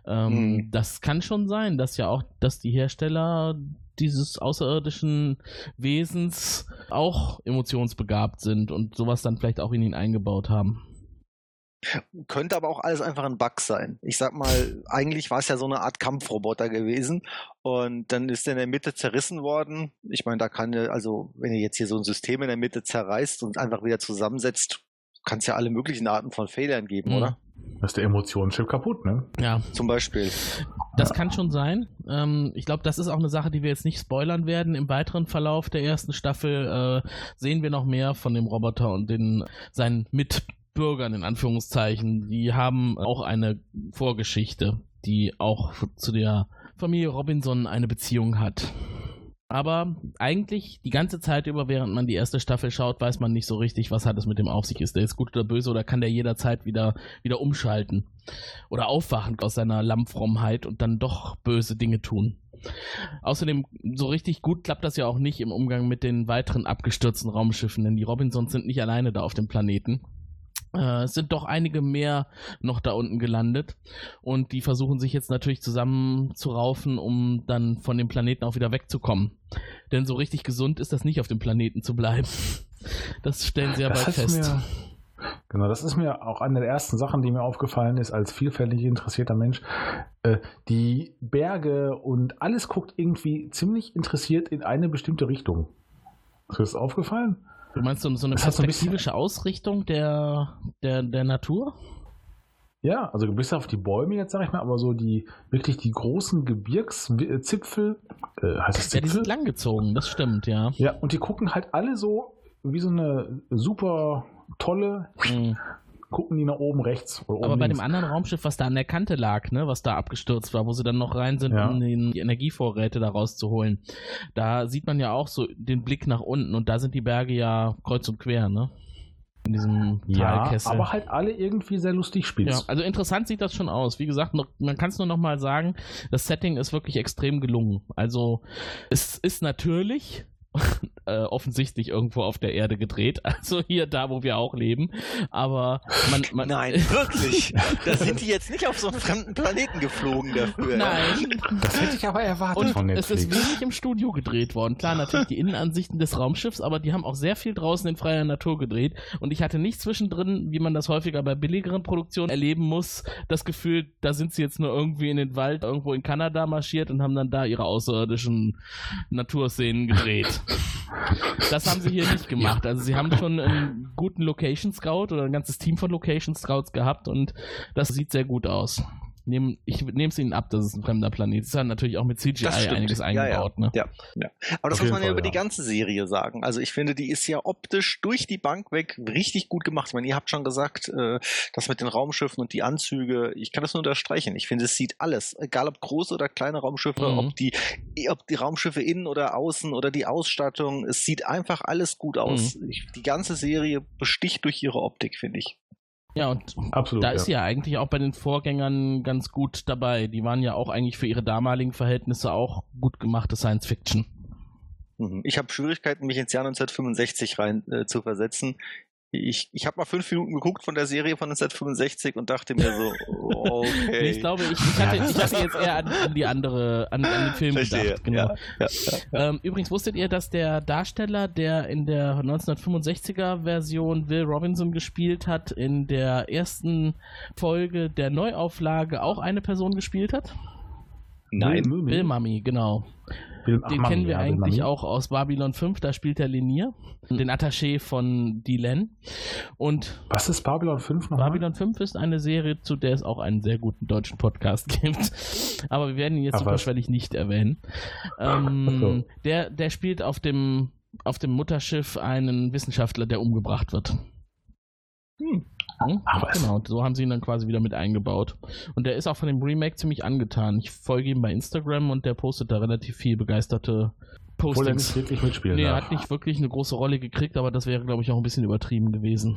Ähm, Mhm. Das kann schon sein, dass ja auch, dass die Hersteller dieses außerirdischen Wesens auch emotionsbegabt sind und sowas dann vielleicht auch in ihn eingebaut haben. Könnte aber auch alles einfach ein Bug sein. Ich sag mal, eigentlich war es ja so eine Art Kampfroboter gewesen und dann ist er in der Mitte zerrissen worden. Ich meine, da kann ja, also wenn ihr jetzt hier so ein System in der Mitte zerreißt und einfach wieder zusammensetzt, kann es ja alle möglichen Arten von Fehlern geben, Mhm. oder? Da ist der Emotionschip kaputt, ne? Ja, Zum Beispiel. das kann schon sein. Ähm, ich glaube, das ist auch eine Sache, die wir jetzt nicht spoilern werden. Im weiteren Verlauf der ersten Staffel äh, sehen wir noch mehr von dem Roboter und den seinen Mitbürgern in Anführungszeichen. Die haben auch eine Vorgeschichte, die auch zu der Familie Robinson eine Beziehung hat. Aber eigentlich die ganze Zeit über, während man die erste Staffel schaut, weiß man nicht so richtig, was hat es mit dem auf sich. Ist der jetzt gut oder böse oder kann der jederzeit wieder, wieder umschalten? Oder aufwachen aus seiner Lammfrommheit und dann doch böse Dinge tun. Außerdem, so richtig gut klappt das ja auch nicht im Umgang mit den weiteren abgestürzten Raumschiffen, denn die Robinsons sind nicht alleine da auf dem Planeten. Äh, es sind doch einige mehr noch da unten gelandet und die versuchen sich jetzt natürlich zusammenzuraufen, um dann von dem Planeten auch wieder wegzukommen. Denn so richtig gesund ist das nicht, auf dem Planeten zu bleiben. Das stellen sie ja bald fest. mir, genau, das ist mir auch eine der ersten Sachen, die mir aufgefallen ist, als vielfältig interessierter Mensch. Äh, die Berge und alles guckt irgendwie ziemlich interessiert in eine bestimmte Richtung. Ist dir das aufgefallen? Du meinst so, so eine Das ein perspektivische Ausrichtung der, der, der Natur? Ja, also bis auf die Bäume jetzt, sag ich mal, aber so die wirklich die großen Gebirgszipfel, äh, heißt es Ja, die Zipfel? sind langgezogen, das stimmt, ja. Ja, und die gucken halt alle so wie so eine super tolle, Mhm. Gucken die nach oben rechts oder oben Aber bei links. dem anderen Raumschiff, was da an der Kante lag, ne, was da abgestürzt war, wo sie dann noch rein sind, Ja. um die Energievorräte da rauszuholen, da sieht man ja auch so den Blick nach unten und da sind die Berge ja kreuz und quer, ne? In diesem ja, Talkessel. aber halt alle irgendwie sehr lustig Ja, spitz. also interessant sieht das schon aus. Wie gesagt, noch, man kann es nur noch mal sagen, das Setting ist wirklich extrem gelungen. Also es ist natürlich äh, offensichtlich irgendwo auf der Erde gedreht, also hier da, wo wir auch leben. Aber man, man Nein, wirklich. da sind die jetzt nicht auf so einen fremden Planeten geflogen dafür. Nein. Das hätte ich aber erwartet Und von es Netflix. ist wenig im Studio gedreht worden. Klar, natürlich die Innenansichten des Raumschiffs, aber die haben auch sehr viel draußen in freier Natur gedreht. Und ich hatte nicht zwischendrin, wie man das häufiger bei billigeren Produktionen erleben muss, das Gefühl, da sind sie jetzt nur irgendwie in den Wald irgendwo in Kanada marschiert und haben dann da ihre außerirdischen Naturszenen gedreht. Das haben sie hier nicht gemacht. Also sie haben schon einen guten Location Scout oder ein ganzes Team von Location Scouts gehabt und das sieht sehr gut aus. Nehm, ich nehme es ihnen ab, dass es ein fremder Planet ist. Hat natürlich auch mit CGI einiges Ja, eingebaut. ja. Ne? Ja, ja. Aber das Auf muss man jeden ja Fall, über die ja. ganze Serie sagen. Also ich finde, die ist ja optisch durch die Bank weg richtig gut gemacht. Ich meine, ihr habt schon gesagt, äh, das mit den Raumschiffen und die Anzüge, ich kann das nur unterstreichen. Ich finde, es sieht alles, egal ob große oder kleine Raumschiffe, Mhm. ob die, ob die Raumschiffe innen oder außen oder die Ausstattung, es sieht einfach alles gut aus. Mhm. Ich, die ganze Serie besticht durch ihre Optik, finde ich. Ja, und Absolut. da ja. ist sie ja eigentlich auch bei den Vorgängern ganz gut dabei. Die waren ja auch eigentlich für ihre damaligen Verhältnisse auch gut gemachte Science Fiction. Mhm. Ich habe Schwierigkeiten, mich ins Jahr 1965 rein äh, zu versetzen. Ich, ich habe mal fünf Minuten geguckt von der Serie von 1965 und dachte mir so, okay. Nee, ich glaube, ich, ich, hatte, ich hatte jetzt eher an, an die andere, an, an den Film Verstehe. gedacht. Genau. Ja, ja, ja. Ähm, übrigens wusstet ihr, dass der Darsteller, der in der 1965er Version Will Robinson gespielt hat, in der ersten Folge der Neuauflage auch eine Person gespielt hat? Nein. Bill, Bill Mummy, genau. Bill, ach, Den Mami, kennen wir ja, eigentlich auch aus Babylon 5, da spielt er Linier, den Attaché von Dylan. Und Was ist Babylon 5 nochmal? Babylon 5 ist eine Serie, zu der es auch einen sehr guten deutschen Podcast gibt. Aber wir werden ihn jetzt Ach, was? superschwellig nicht erwähnen. Ähm, Ach so. der, der spielt auf dem, auf dem Mutterschiff einen Wissenschaftler, der umgebracht wird. Hm. Ach, was? Genau, so haben sie ihn dann quasi wieder mit eingebaut. Und der ist auch von dem Remake ziemlich angetan. Ich folge ihm bei Instagram und der postet da relativ viel begeisterte Obwohl er nicht Postings. wirklich mitspielen Nee, er hat nicht wirklich eine große Rolle gekriegt, aber das wäre, glaube ich, auch ein bisschen übertrieben gewesen.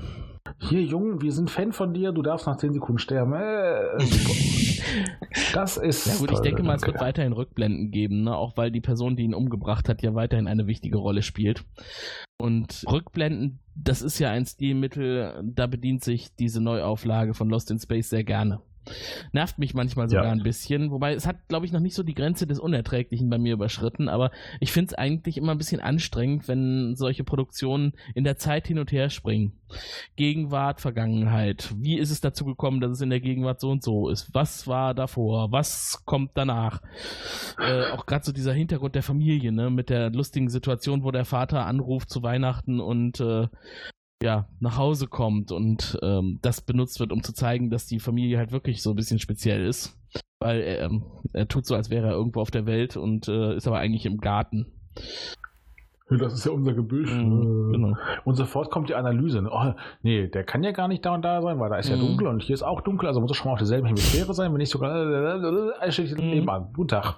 Hier, Junge, wir sind Fan von dir, du darfst nach 10 Sekunden sterben. Äh, das ist. Ja gut, ich denke mal, es wird weiterhin Rückblenden geben, ne? auch weil die Person, die ihn umgebracht hat, ja weiterhin eine wichtige Rolle spielt. Und Rückblenden, das ist ja ein Stilmittel, da bedient sich diese Neuauflage von Lost in Space sehr gerne. Nervt mich manchmal sogar Ja. ein bisschen. Wobei es hat, glaube ich, noch nicht so die Grenze des Unerträglichen bei mir überschritten. Aber ich finde es eigentlich immer ein bisschen anstrengend, wenn solche Produktionen in der Zeit hin und her springen. Gegenwart, Vergangenheit. Wie ist es dazu gekommen, dass es in der Gegenwart so und so ist? Was war davor? Was kommt danach? Äh, auch gerade so dieser Hintergrund der Familie, ne, mit der lustigen Situation, wo der Vater anruft zu Weihnachten und äh, ja, nach Hause kommt und ähm, das benutzt wird, um zu zeigen, dass die Familie halt wirklich so ein bisschen speziell ist. Weil er, ähm, er tut so, als wäre er irgendwo auf der Welt und äh, ist aber eigentlich im Garten. Das ist ja unser Gebüsch. Mhm, Äh, genau. Und sofort kommt die Analyse. ne? Oh, nee, der kann ja gar nicht da und da sein, weil da ist ja Mhm. dunkel und hier ist auch dunkel, also muss er schon mal auf derselben Hemisphäre sein, wenn nicht sogar äh, Stückchen Mhm. nebenan. Guten Tag.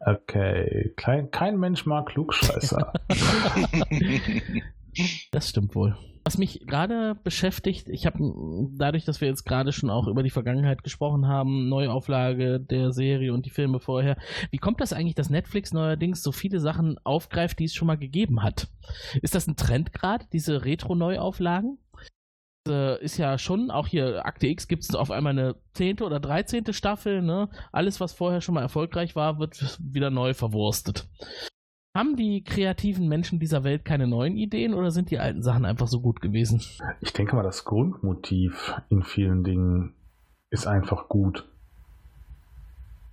Okay, kein, kein Mensch mag Klugscheißer. Das stimmt wohl. Was mich gerade beschäftigt, ich habe dadurch, dass wir jetzt gerade schon auch über die Vergangenheit gesprochen haben, Neuauflage der Serie und die Filme vorher, wie kommt das eigentlich, dass Netflix neuerdings so viele Sachen aufgreift, die es schon mal gegeben hat? Ist das ein Trend gerade, diese Retro-Neuauflagen? Ist ja schon, auch hier Akte X gibt es auf einmal eine zehnte oder dreizehnte Staffel, ne? Alles, was vorher schon mal erfolgreich war, wird wieder neu verwurstet. Haben die kreativen Menschen dieser Welt keine neuen Ideen oder sind die alten Sachen einfach so gut gewesen? Ich denke mal, das Grundmotiv in vielen Dingen ist einfach gut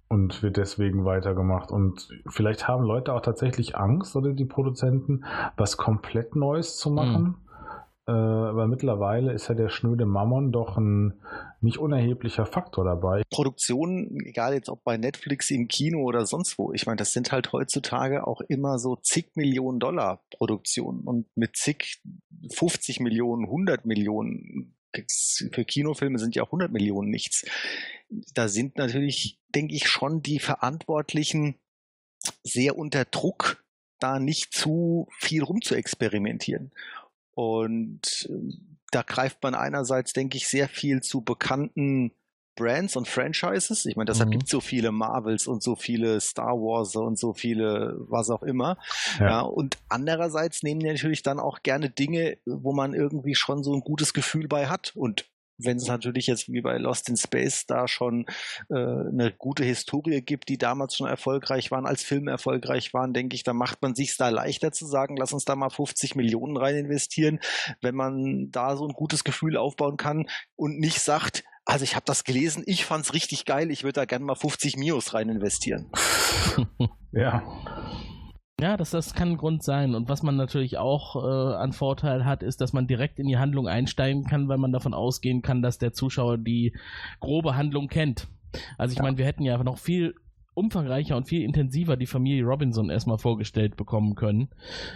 und wird deswegen weitergemacht. Und vielleicht haben Leute auch tatsächlich Angst oder die Produzenten, was komplett Neues zu machen. Äh, aber mittlerweile ist ja der schnöde Mammon doch ein nicht unerheblicher Faktor dabei. Produktionen, egal jetzt ob bei Netflix, im Kino oder sonst wo, ich meine, das sind halt heutzutage auch immer so zig Millionen Dollar Produktionen und mit zig 50 Millionen, 100 Millionen für Kinofilme sind ja auch 100 Millionen nichts. Da sind natürlich, denke ich, schon die Verantwortlichen sehr unter Druck, da nicht zu viel rum zu experimentieren. Und äh, da greift man einerseits, denke ich, sehr viel zu bekannten Brands und Franchises. Ich meine, deshalb Mhm. gibt es so viele Marvels und so viele Star Wars und so viele was auch immer. Ja. Ja. und andererseits nehmen die natürlich dann auch gerne Dinge, wo man irgendwie schon so ein gutes Gefühl bei hat. Und wenn es natürlich jetzt wie bei Lost in Space da schon äh, eine gute Historie gibt, die damals schon erfolgreich waren, als Filme erfolgreich waren, denke ich, da macht man sich da leichter zu sagen, lass uns da mal 50 Millionen rein investieren, wenn man da so ein gutes Gefühl aufbauen kann und nicht sagt, also ich habe das gelesen, ich fand's richtig geil, ich würde da gerne mal 50 Mios rein investieren. Ja. Ja, das, das kann ein Grund sein. Und was man natürlich auch äh, an Vorteil hat, ist, dass man direkt in die Handlung einsteigen kann, weil man davon ausgehen kann, dass der Zuschauer die grobe Handlung kennt. Also ich meine, wir hätten ja noch viel umfangreicher und viel intensiver die Familie Robinson erstmal vorgestellt bekommen können.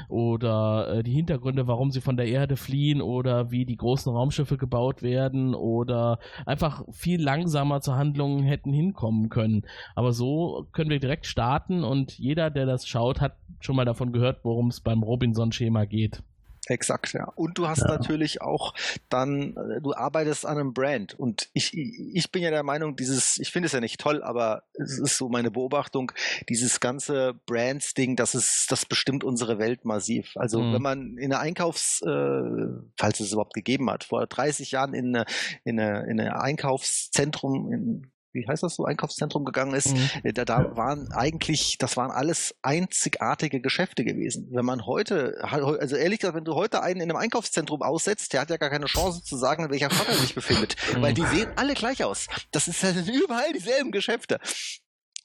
Oder äh, die Hintergründe, warum sie von der Erde fliehen oder wie die großen Raumschiffe gebaut werden oder einfach viel langsamer zur Handlung hätten hinkommen können. Aber so können wir direkt starten und jeder, der das schaut, hat schon mal davon gehört, worum es beim Robinson-Schema geht. Exakt, ja. Und du hast Ja. natürlich auch dann, äh, du arbeitest an einem Brand. Und ich, ich bin ja der Meinung, dieses, ich finde es ja nicht toll, aber es ist so meine Beobachtung, dieses ganze Brands-Ding, das ist, das bestimmt unsere Welt massiv. Also Mhm. wenn man in eine Einkaufs, äh, falls es überhaupt gegeben hat, vor 30 Jahren in eine, in eine, in eine Einkaufszentrum, in, wie heißt das so, Einkaufszentrum gegangen ist, Mhm. äh, Da, da waren eigentlich, das waren alles einzigartige Geschäfte gewesen. Wenn man heute, also ehrlich gesagt, wenn du heute einen in einem Einkaufszentrum aussetzt, der hat ja gar keine Chance zu sagen, in welcher Stadt er sich befindet, weil die sehen alle gleich aus. Das ist ja überall dieselben Geschäfte.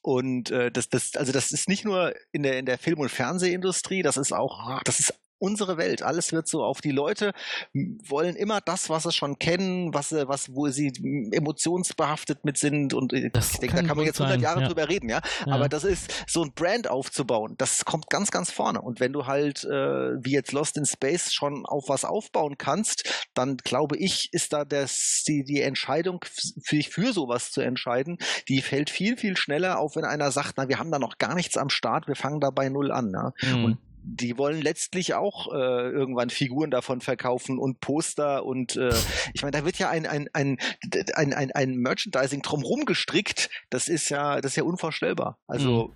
Und äh, das, das, also das ist nicht nur in der in der Film- und Fernsehindustrie, das ist auch, das ist unsere Welt. Alles wird so auf die Leute wollen immer das, was sie schon kennen, was sie, was wo sie emotionsbehaftet mit sind und äh, Das ich denke, da kann man jetzt 100 sein, Jahre ja. drüber reden, ja. Ja. Aber das ist so ein Brand aufzubauen, das kommt ganz, ganz vorne. Und wenn du halt äh, wie jetzt Lost in Space schon auf was aufbauen kannst, dann glaube ich, ist da das, die, die Entscheidung für, für sowas zu entscheiden, die fällt viel, viel schneller auf, wenn einer sagt, na, wir haben da noch gar nichts am Start, wir fangen da bei Null an. Ja? Mhm. Und die wollen letztlich auch äh, irgendwann Figuren davon verkaufen und Poster und äh, ich meine, da wird ja ein, ein, ein, ein, ein, ein Merchandising drumherum gestrickt, das ist ja, das ist ja unvorstellbar. Also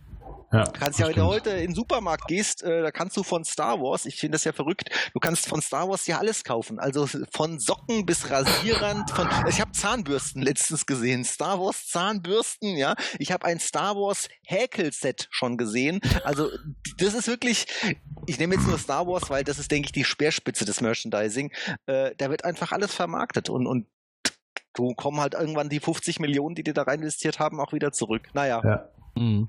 Ja, Du kannst ja, wenn du heute in den Supermarkt gehst, äh, da kannst du von Star Wars, ich finde das ja verrückt, du kannst von Star Wars ja alles kaufen. Also von Socken bis Rasierrand, von ich habe Zahnbürsten letztens gesehen, Star Wars Zahnbürsten, ja. Ich habe ein Star Wars Häkelset schon gesehen. Also das ist wirklich, ich nehme jetzt nur Star Wars, weil das ist, denke ich, die Speerspitze des Merchandising. Äh, da wird einfach alles vermarktet und, und du kommen halt irgendwann die 50 Millionen, die die da rein investiert haben, auch wieder zurück. Naja. Ja. Mhm.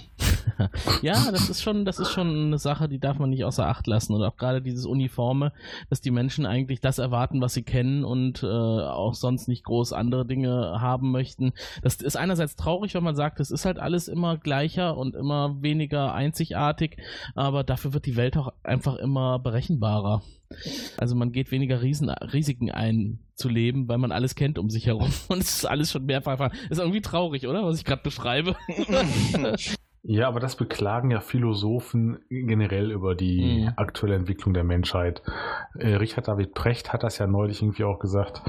ja, das ist schon, das ist schon eine Sache, die darf man nicht außer Acht lassen. Und auch gerade dieses Uniforme, dass die Menschen eigentlich das erwarten, was sie kennen und äh, auch sonst nicht groß andere Dinge haben möchten. Das ist einerseits traurig, wenn man sagt, es ist halt alles immer gleicher und immer weniger einzigartig, aber dafür wird die Welt auch einfach immer berechenbarer. Also man geht weniger Riesen, Risiken ein zu leben, weil man alles kennt um sich herum. Und es ist alles schon mehrfach. Ist irgendwie traurig, oder? Was ich gerade beschreibe. Ja, aber das beklagen ja Philosophen generell über die Mhm. aktuelle Entwicklung der Menschheit. Äh, Richard David Precht hat das ja neulich irgendwie auch gesagt.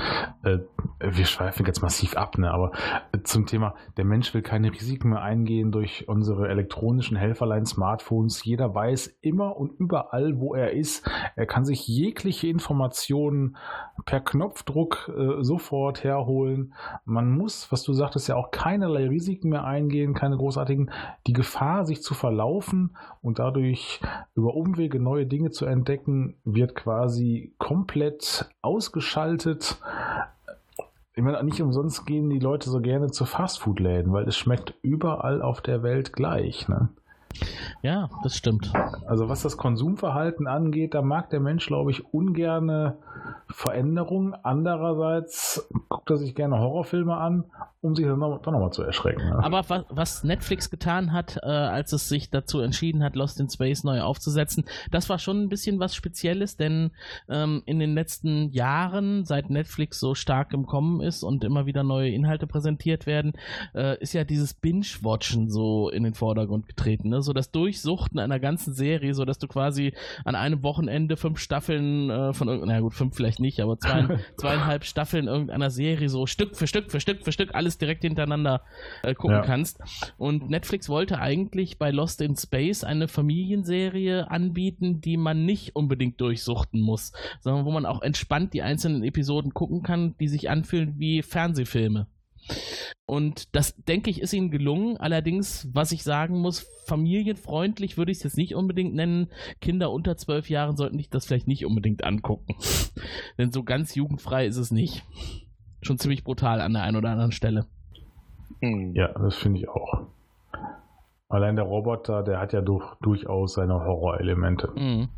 Äh, wir schweifen jetzt massiv ab, ne? aber äh, zum Thema, der Mensch will keine Risiken mehr eingehen durch unsere elektronischen Helferlein Smartphones. Jeder weiß immer und überall, wo er ist. Er kann sich jegliche Informationen per Knopfdruck äh, sofort herholen. Man muss, was du sagtest, ja auch keinerlei Risiken mehr eingehen, keine großartigen. Die Gefahr, sich zu verlaufen und dadurch über Umwege neue Dinge zu entdecken, wird quasi komplett ausgeschaltet. Ich meine, nicht umsonst gehen die Leute so gerne zu Fastfood-Läden, weil es schmeckt überall auf der Welt gleich. Ne? Ja, das stimmt. Also was das Konsumverhalten angeht, da mag der Mensch, glaube ich, ungerne Veränderungen. Andererseits guckt er sich gerne Horrorfilme an, um sich dann noch, doch nochmal zu erschrecken. Ne? Aber was, was Netflix getan hat, äh, als es sich dazu entschieden hat, Lost in Space neu aufzusetzen, das war schon ein bisschen was Spezielles, denn ähm, in den letzten Jahren, seit Netflix so stark im Kommen ist und immer wieder neue Inhalte präsentiert werden, äh, ist ja dieses Binge-Watchen so in den Vordergrund getreten. Ne? So das Durchsuchten einer ganzen Serie, so dass du quasi an einem Wochenende fünf Staffeln äh, von irgendeiner, na gut, fünf vielleicht nicht, aber zwei, zweieinhalb Staffeln irgendeiner Serie so Stück für Stück für Stück für Stück alles direkt hintereinander äh, gucken Ja. kannst. Und Netflix wollte eigentlich bei Lost in Space eine Familienserie anbieten, die man nicht unbedingt durchsuchten muss, sondern wo man auch entspannt die einzelnen Episoden gucken kann, die sich anfühlen wie Fernsehfilme. Und das, denke ich, ist ihnen gelungen. Allerdings, was ich sagen muss, familienfreundlich würde ich es jetzt nicht unbedingt nennen. Kinder unter zwölf Jahren sollten sich das vielleicht nicht unbedingt angucken. Denn so ganz jugendfrei ist es nicht. Schon ziemlich brutal an der einen oder anderen Stelle. Hm. Ja, das finde ich auch. Allein der Roboter, der hat ja durch, durchaus seine Horrorelemente. Mhm.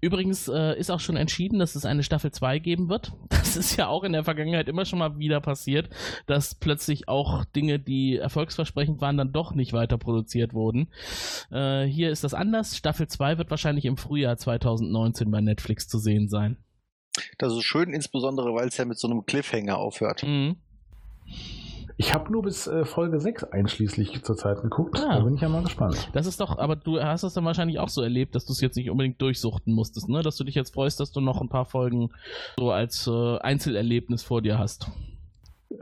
Übrigens äh, ist auch schon entschieden, dass es eine Staffel 2 geben wird. Das ist ja auch in der Vergangenheit immer schon mal wieder passiert, dass plötzlich auch Dinge, die erfolgsversprechend waren, dann doch nicht weiter produziert wurden. Äh, hier ist das anders. Staffel 2 wird wahrscheinlich im Frühjahr 2019 bei Netflix zu sehen sein. Das ist schön, insbesondere weil es ja mit so einem Cliffhanger aufhört. Mhm. Ich habe nur bis äh, Folge 6 einschließlich zurzeit geguckt. Ah. Da bin ich ja mal gespannt. Das ist doch, aber du hast es dann wahrscheinlich auch so erlebt, dass du es jetzt nicht unbedingt durchsuchten musstest, ne? Dass du dich jetzt freust, dass du noch ein paar Folgen so als äh, Einzelerlebnis vor dir hast.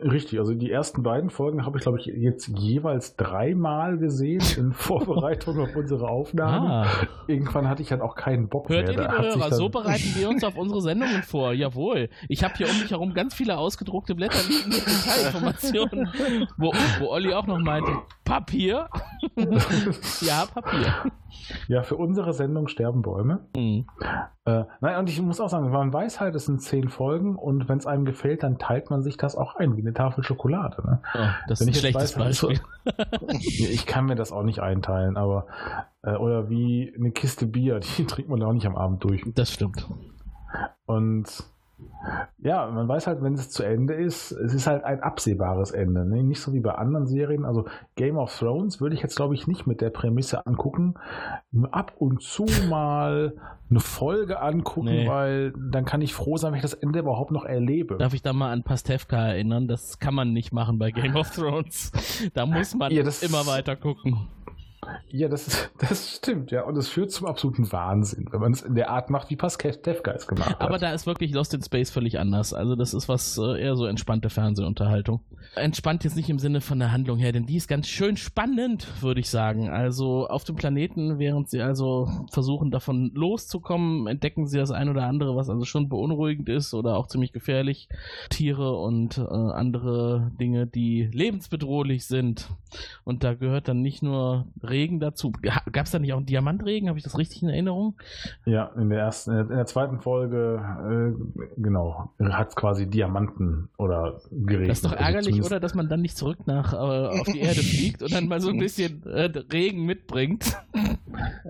Richtig, also die ersten beiden Folgen habe ich, glaube ich, jetzt jeweils dreimal gesehen in Vorbereitung auf unsere Aufnahme. Ah. Irgendwann hatte ich halt auch keinen Bock Hört mehr. ihr, Da liebe Hörer, so bereiten wir uns auf unsere Sendungen vor. Jawohl. Ich habe hier um mich herum ganz viele ausgedruckte Blätter liegen mit Detailinformationen, wo, wo Olli auch noch meinte, Papier? ja, Papier. Ja, für unsere Sendung sterben Bäume. Mhm. Äh, nein, und ich muss auch sagen, man weiß halt, es sind zehn Folgen und wenn es einem gefällt, dann teilt man sich das auch ein, wie eine Tafel Schokolade. Ne? Oh, das Wenn ist ein schlechtes weiß, also- Beispiel. ich kann mir das auch nicht einteilen, aber äh, oder wie eine Kiste Bier, die trinkt man auch nicht am Abend durch. Das stimmt. Und ja, man weiß halt, wenn es zu Ende ist, es ist halt ein absehbares Ende. Ne? Nicht so wie bei anderen Serien. Also Game of Thrones würde ich jetzt, glaube ich, nicht mit der Prämisse angucken. Ab und zu mal eine Folge angucken, Nee. weil dann kann ich froh sein, wenn ich das Ende überhaupt noch erlebe. Darf ich da mal an Pastewka erinnern? Das kann man nicht machen bei Game of Thrones. Da muss man Ja, das- immer weiter gucken. Ja, das, ist, das stimmt, ja. Und es führt zum absoluten Wahnsinn, wenn man es in der Art macht, wie Pascal Stefka es gemacht hat. Aber da ist wirklich Lost in Space völlig anders. Also das ist was äh, eher so entspannte Fernsehunterhaltung. Entspannt jetzt nicht im Sinne von der Handlung her, denn die ist ganz schön spannend, würde ich sagen. Also auf dem Planeten, während sie also versuchen davon loszukommen, entdecken sie das ein oder andere, was also schon beunruhigend ist oder auch ziemlich gefährlich. Tiere und äh, andere Dinge, die lebensbedrohlich sind. Und da gehört dann nicht nur Regen dazu. Gab es da nicht auch einen Diamantregen? Habe ich das richtig in Erinnerung? Ja, in der ersten, in der zweiten Folge, äh, genau, hat quasi Diamanten oder geregnet. Das ist doch Also ärgerlich, zumindest- oder? Dass man dann nicht zurück nach äh, auf die Erde fliegt und dann mal so ein bisschen äh, Regen mitbringt.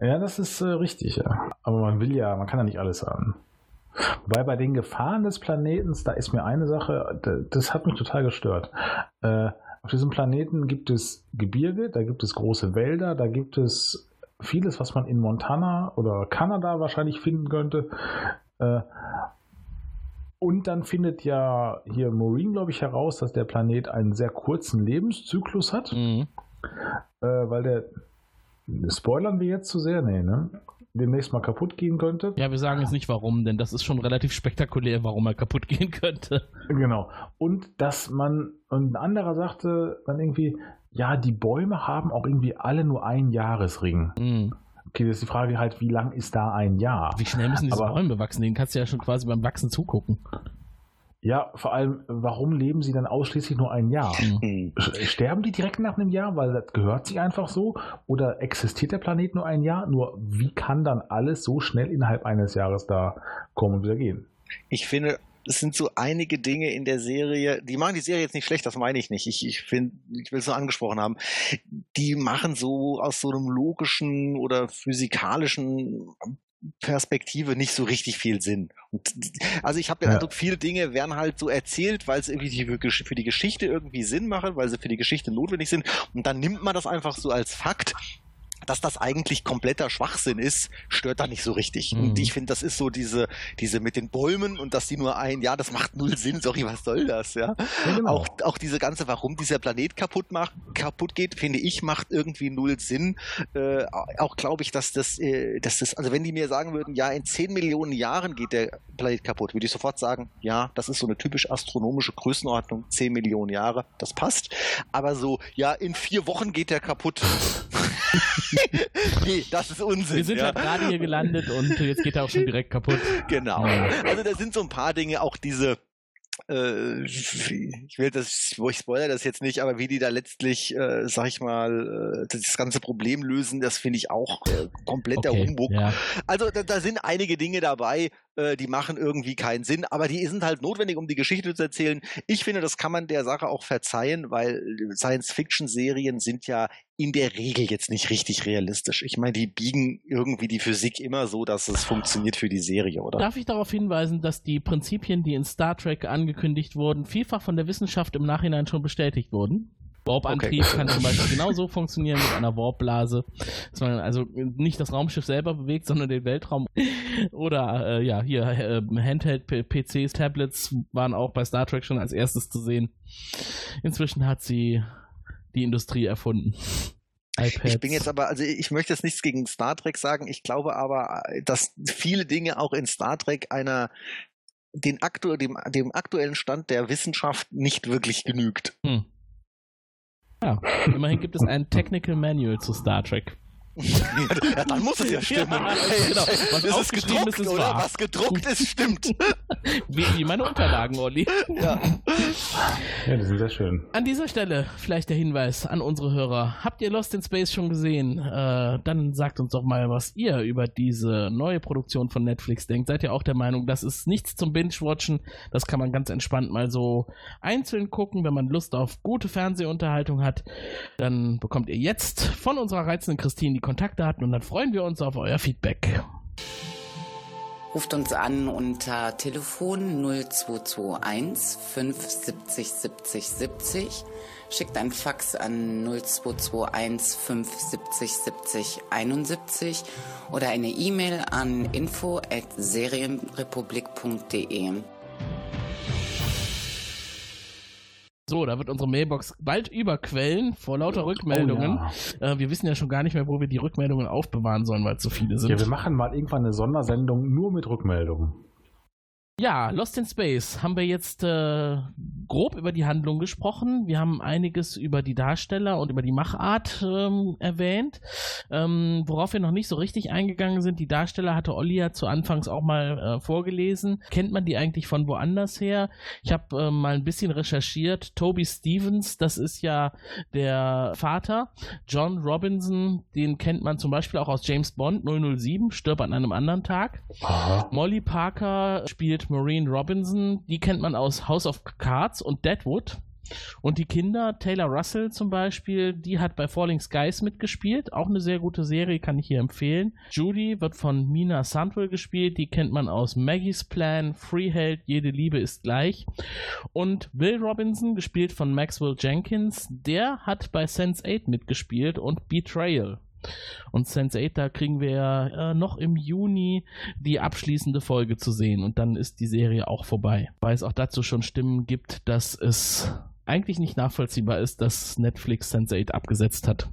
Ja, das ist äh, richtig, ja. Aber man will ja, man kann ja nicht alles haben. Wobei bei den Gefahren des Planetens, da ist mir eine Sache, da- das hat mich total gestört. Äh, auf diesem Planeten gibt es Gebirge, da gibt es große Wälder, da gibt es vieles, was man in Montana oder Kanada wahrscheinlich finden könnte. Äh, und dann findet ja hier Maureen, glaube ich, heraus, dass der Planet einen sehr kurzen Lebenszyklus hat, Mhm. äh, weil der, spoilern wir jetzt zu sehr? Nee, ne? Demnächst mal kaputt gehen könnte. Ja, wir sagen jetzt nicht warum, denn das ist schon relativ spektakulär, warum er kaputt gehen könnte. Genau. Und dass man, und ein anderer sagte dann irgendwie, ja, die Bäume haben auch irgendwie alle nur einen Jahresring. Mhm. Okay, das ist die Frage halt, wie lang ist da ein Jahr? Wie schnell müssen diese Aber- Bäume wachsen? Den kannst du ja schon quasi beim Wachsen zugucken. Ja, vor allem, warum leben sie dann ausschließlich nur ein Jahr? Hm. Sterben die direkt nach einem Jahr, weil das gehört sich einfach so? Oder existiert der Planet nur ein Jahr? Nur wie kann dann alles so schnell innerhalb eines Jahres da kommen und wieder gehen? Ich finde, es sind so einige Dinge in der Serie, die machen die Serie jetzt nicht schlecht, das meine ich nicht. Ich, ich finde, ich will es nur angesprochen haben. Die machen so aus so einem logischen oder physikalischen Perspektive nicht so richtig viel Sinn. Und, also ich habe den Ja. Eindruck, viele Dinge werden halt so erzählt, weil sie irgendwie für die Geschichte irgendwie Sinn machen, weil sie für die Geschichte notwendig sind. Und dann nimmt man das einfach so als Fakt. Dass das eigentlich kompletter Schwachsinn ist, stört da nicht so richtig. Mhm. Und ich finde, das ist so diese, diese mit den Bäumen und dass die nur ein, ja, das macht null Sinn, sorry, was soll das, ja? Genau. Auch, auch diese ganze, warum dieser Planet kaputt macht, kaputt geht, finde ich, macht irgendwie null Sinn. Äh, auch glaube ich, dass das, äh, dass das, also wenn die mir sagen würden, ja, in 10 Millionen Jahren geht der Planet kaputt, würde ich sofort sagen, ja, das ist so eine typisch astronomische Größenordnung, 10 Millionen Jahre, das passt. Aber so, ja, in vier Wochen geht der kaputt. nee, das ist Unsinn. Wir sind ja. halt gerade hier gelandet und jetzt geht er auch schon direkt kaputt. Genau. Also da sind so ein paar Dinge, auch diese, äh, ich will das, wo ich spoiler das jetzt nicht, aber wie die da letztlich, äh, sag ich mal, äh, das ganze Problem lösen, das finde ich auch äh, kompletter Okay, Humbug. ja. Also da, da sind einige Dinge dabei, äh, die machen irgendwie keinen Sinn, aber die sind halt notwendig, um die Geschichte zu erzählen. Ich finde, das kann man der Sache auch verzeihen, weil Science-Fiction-Serien sind ja in der Regel jetzt nicht richtig realistisch. Ich meine, die biegen irgendwie die Physik immer so, dass es funktioniert für die Serie, oder? Darf ich darauf hinweisen, dass die Prinzipien, die in Star Trek angekündigt wurden, vielfach von der Wissenschaft im Nachhinein schon bestätigt wurden? Warp-Antrieb Okay. kann zum Beispiel genauso funktionieren mit einer Warpblase, dass man also nicht das Raumschiff selber bewegt, sondern den Weltraum. Oder äh, ja, hier äh, Handheld-PCs, Tablets waren auch bei Star Trek schon als erstes zu sehen. Inzwischen hat sie die Industrie erfunden. iPads. Ich bin jetzt aber, also ich möchte jetzt nichts gegen Star Trek sagen. Ich glaube aber, dass viele Dinge auch in Star Trek einer den aktu dem, dem aktuellen Stand der Wissenschaft nicht wirklich genügt. Hm. Ja, immerhin gibt es ein Technical Manual zu Star Trek. Ja, dann muss es ja stimmen. Ja, genau. hey, Was es ist aufgeschrieben gedruckt, ist, ist oder? wahr. Was gedruckt ist, stimmt. Wie, wie meine Unterlagen, Olli. ja. Ja, die sind sehr schön. An dieser Stelle vielleicht der Hinweis an unsere Hörer. Habt ihr Lost in Space schon gesehen? Äh, dann sagt uns doch mal, was ihr über diese neue Produktion von Netflix denkt. Seid ihr auch der Meinung, das ist nichts zum Binge-Watchen? Das kann man ganz entspannt mal so einzeln gucken. Wenn man Lust auf gute Fernsehunterhaltung hat, dann bekommt ihr jetzt von unserer reizenden Christine Kontaktdaten und dann freuen wir uns auf euer Feedback. Ruft uns an unter Telefon 0221 570 70 70. Schickt ein Fax an 0221 570 70 71 oder eine E-Mail an info at serienrepublik.de. So, da wird unsere Mailbox bald überquellen vor lauter Rückmeldungen. Oh, äh, wir wissen ja schon gar nicht mehr, wo wir die Rückmeldungen aufbewahren sollen, weil es so viele sind. Ja, wir machen mal irgendwann eine Sondersendung nur mit Rückmeldungen. Ja, Lost in Space haben wir jetzt äh, grob über die Handlung gesprochen. Wir haben einiges über die Darsteller und über die Machart ähm, erwähnt. Ähm, worauf wir noch nicht so richtig eingegangen sind, die Darsteller hatte Olli ja zu Anfangs auch mal äh, vorgelesen. Kennt man die eigentlich von woanders her? Ich habe äh, mal ein bisschen recherchiert. Toby Stevens, das ist ja der Vater. John Robinson, den kennt man zum Beispiel auch aus James Bond 007, stirbt an einem anderen Tag. Aha. Molly Parker spielt Maureen Robinson, die kennt man aus House of Cards und Deadwood. Und die Kinder, Taylor Russell zum Beispiel, die hat bei Falling Skies mitgespielt. Auch eine sehr gute Serie, kann ich hier empfehlen. Judy wird von Mina Sandwell gespielt. Die kennt man aus Maggie's Plan, Freeheld, Jede Liebe ist gleich. Und Will Robinson, gespielt von Maxwell Jenkins, der hat bei Sense8 mitgespielt und Betrayal. Und Sense8, da kriegen wir äh, noch im Juni die abschließende Folge zu sehen und dann ist die Serie auch vorbei. Weil es auch dazu schon Stimmen gibt, dass es eigentlich nicht nachvollziehbar ist, dass Netflix Sense8 abgesetzt hat.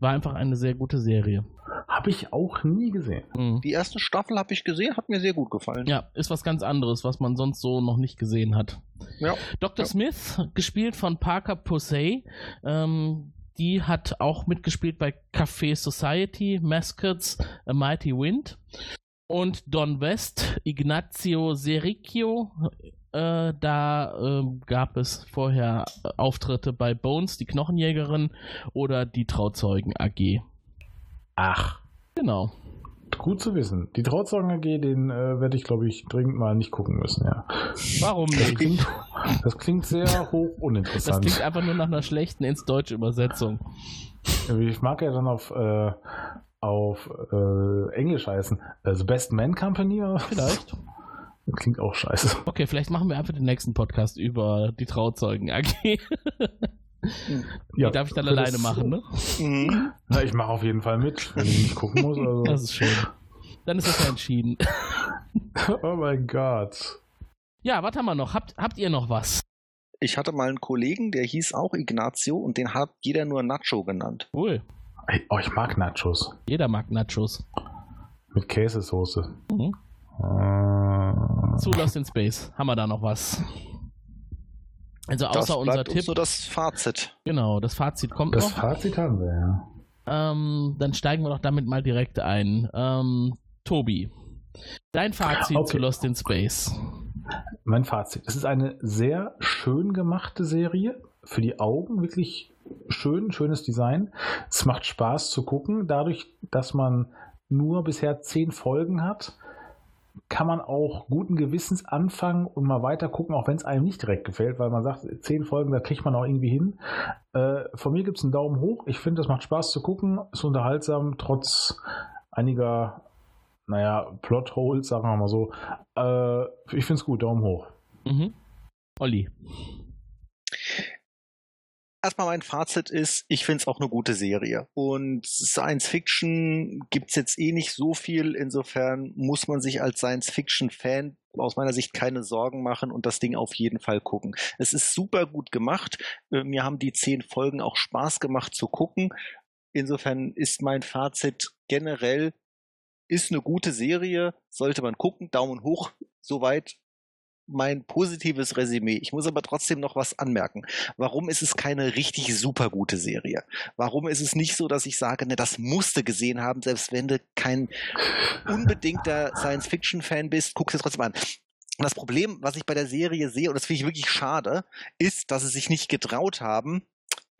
War einfach eine sehr gute Serie. Habe ich auch nie gesehen. Mhm. Die erste Staffel habe ich gesehen, hat mir sehr gut gefallen. Ja, ist was ganz anderes, was man sonst so noch nicht gesehen hat. Ja. Dr. Smith, gespielt von Parker Posey, ähm, die hat auch mitgespielt bei Café Society, Mascots, A Mighty Wind. Und Don West, Ignazio Sericchio, äh, da äh, gab es vorher Auftritte bei Bones, die Knochenjägerin, oder die Trauzeugen AG. Ach, Genau. gut zu wissen. Die Trauzeugen AG, den äh, werde ich, glaube ich, dringend mal nicht gucken müssen, ja. Warum nicht? Das klingt sehr hoch Das uninteressant. klingt einfach nur nach einer schlechten ins Deutsche Übersetzung. Ich mag ja dann auf, äh, auf äh, Englisch heißen. Also Best Man Company? Vielleicht. Das klingt auch scheiße. Okay, vielleicht machen wir einfach den nächsten Podcast über die Trauzeugen AG. Ja, Die darf ich dann alleine das- machen, ne? Mhm. Na, ich mache auf jeden Fall mit, wenn ich nicht gucken muss. Also. Das ist schön. Dann ist das ja entschieden. oh mein Gott. Ja, was haben wir noch? Habt, habt ihr noch was? Ich hatte mal einen Kollegen, der hieß auch Ignazio und den hat jeder nur Nacho genannt. Cool. Ey, Oh, ich mag Nachos. Jeder mag Nachos. Mit Käsesoße. Mhm. Äh, Zu Lost in Space. Haben wir da noch was? Also Das außer unser bleibt uns Tipp. so das Fazit. Genau, das Fazit kommt das noch. Fazit haben wir, ja. Ähm, dann steigen wir doch damit mal direkt ein. Ähm, Tobi, dein Fazit Okay. zu Lost in Space. Mein Fazit. Es ist eine sehr schön gemachte Serie. Für die Augen wirklich schön, schönes Design. Es macht Spaß zu gucken. Dadurch, dass man nur bisher zehn Folgen hat, kann man auch guten Gewissens anfangen und mal weiter gucken, auch wenn es einem nicht direkt gefällt, weil man sagt, zehn Folgen, da kriegt man auch irgendwie hin. Äh, von mir gibt es einen Daumen hoch. Ich finde, es macht Spaß zu gucken, ist unterhaltsam, trotz einiger, naja, Plotholes, sagen wir mal so. Äh, ich finde es gut, Daumen hoch. Mhm. Olli. Erstmal mein Fazit ist, ich finde es auch eine gute Serie. Und Science Fiction gibt's jetzt eh nicht so viel. Insofern muss man sich als Science Fiction-Fan aus meiner Sicht keine Sorgen machen und das Ding auf jeden Fall gucken. Es ist super gut gemacht. Äh, Mir haben die zehn Folgen auch Spaß gemacht zu gucken. Insofern ist mein Fazit generell, ist eine gute Serie, sollte man gucken. Daumen hoch, soweit mein positives Resümee. Ich muss aber trotzdem noch was anmerken. Warum ist es keine richtig super gute Serie? Warum ist es nicht so, dass ich sage, ne, das musst du gesehen haben, selbst wenn du kein unbedingter Science-Fiction-Fan bist, guckst es trotzdem an. Das Problem, was ich bei der Serie sehe, und das finde ich wirklich schade, ist, dass sie sich nicht getraut haben,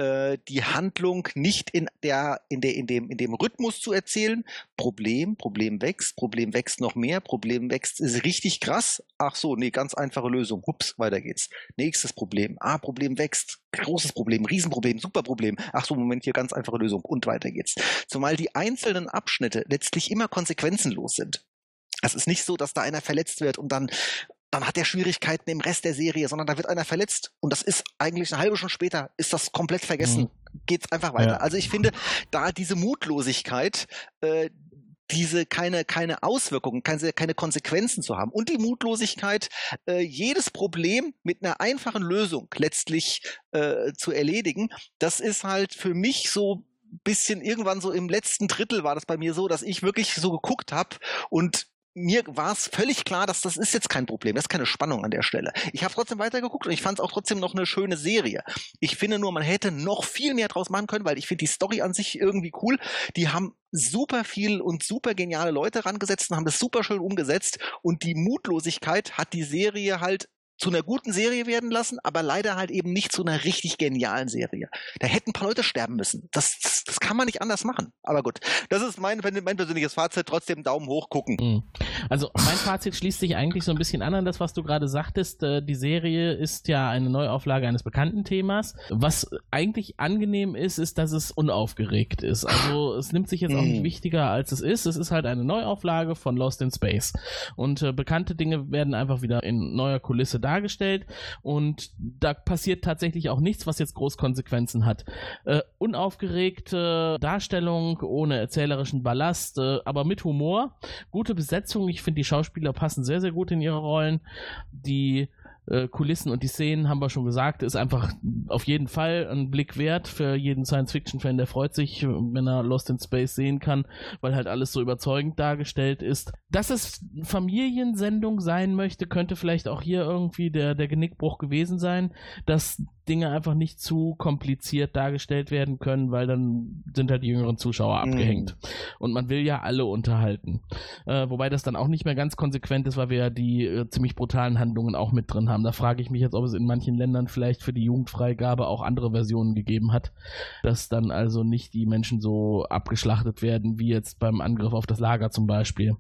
die Handlung nicht in der, in der, in dem, in dem Rhythmus zu erzählen. Problem, Problem wächst, Problem wächst noch mehr, Problem wächst, ist richtig krass. Ach so, nee, ganz einfache Lösung. Hups, weiter geht's. Nächstes Problem. Ah, Problem wächst. Großes Problem, Riesenproblem, Superproblem. Ach so, Moment, hier ganz einfache Lösung. Und weiter geht's. Zumal die einzelnen Abschnitte letztlich immer konsequenzenlos sind. Es ist nicht so, dass da einer verletzt wird und dann dann hat er Schwierigkeiten im Rest der Serie, sondern da wird einer verletzt und das ist eigentlich eine halbe Stunde später, ist das komplett vergessen. Geht's einfach weiter. Ja. Also ich finde, da diese Mutlosigkeit, äh, diese keine keine Auswirkungen, keine keine Konsequenzen zu haben und die Mutlosigkeit, äh, jedes Problem mit einer einfachen Lösung letztlich äh, zu erledigen, das ist halt für mich so bisschen irgendwann so im letzten Drittel war das bei mir so, dass ich wirklich so geguckt habe und mir war es völlig klar, dass das ist jetzt kein Problem, das ist keine Spannung an der Stelle. Ich habe trotzdem weitergeguckt und ich fand es auch trotzdem noch eine schöne Serie. Ich finde nur, man hätte noch viel mehr draus machen können, weil ich finde die Story an sich irgendwie cool. Die haben super viel und super geniale Leute rangesetzt und haben das super schön umgesetzt und die Mutlosigkeit hat die Serie halt zu einer guten Serie werden lassen, aber leider halt eben nicht zu einer richtig genialen Serie. Da hätten ein paar Leute sterben müssen. Das, das, das kann man nicht anders machen. Aber gut, das ist mein, mein persönliches Fazit. Trotzdem Daumen hoch gucken. Mhm. Also mein Fazit schließt sich eigentlich so ein bisschen an an das, was du gerade sagtest. Äh, die Serie ist ja eine Neuauflage eines bekannten Themas. Was eigentlich angenehm ist, ist, dass es unaufgeregt ist. Also es nimmt sich jetzt auch nicht Mhm. wichtiger, als es ist. Es ist halt eine Neuauflage von Lost in Space. Und äh, bekannte Dinge werden einfach wieder in neuer Kulisse dargestellt. Und da passiert tatsächlich auch nichts, was jetzt groß Konsequenzen hat. Äh, unaufgeregte Darstellung, ohne erzählerischen Ballast, äh, aber mit Humor. Gute Besetzung. Ich finde, die Schauspieler passen sehr, sehr gut in ihre Rollen. Die äh, Kulissen und die Szenen, haben wir schon gesagt, ist einfach auf jeden Fall ein Blick wert für jeden Science-Fiction-Fan, der freut sich, wenn er Lost in Space sehen kann, weil halt alles so überzeugend dargestellt ist. Dass es Familiensendung sein möchte, könnte vielleicht auch hier irgendwie der, der Genickbruch gewesen sein, dass Dinge einfach nicht zu kompliziert dargestellt werden können, weil dann sind halt die jüngeren Zuschauer Mhm. abgehängt. Und man will ja alle unterhalten. Äh, wobei das dann auch nicht mehr ganz konsequent ist, weil wir ja die äh, ziemlich brutalen Handlungen auch mit drin haben. Da frage ich mich jetzt, ob es in manchen Ländern vielleicht für die Jugendfreigabe auch andere Versionen gegeben hat, dass dann also nicht die Menschen so abgeschlachtet werden, wie jetzt beim Angriff auf das Lager zum Beispiel.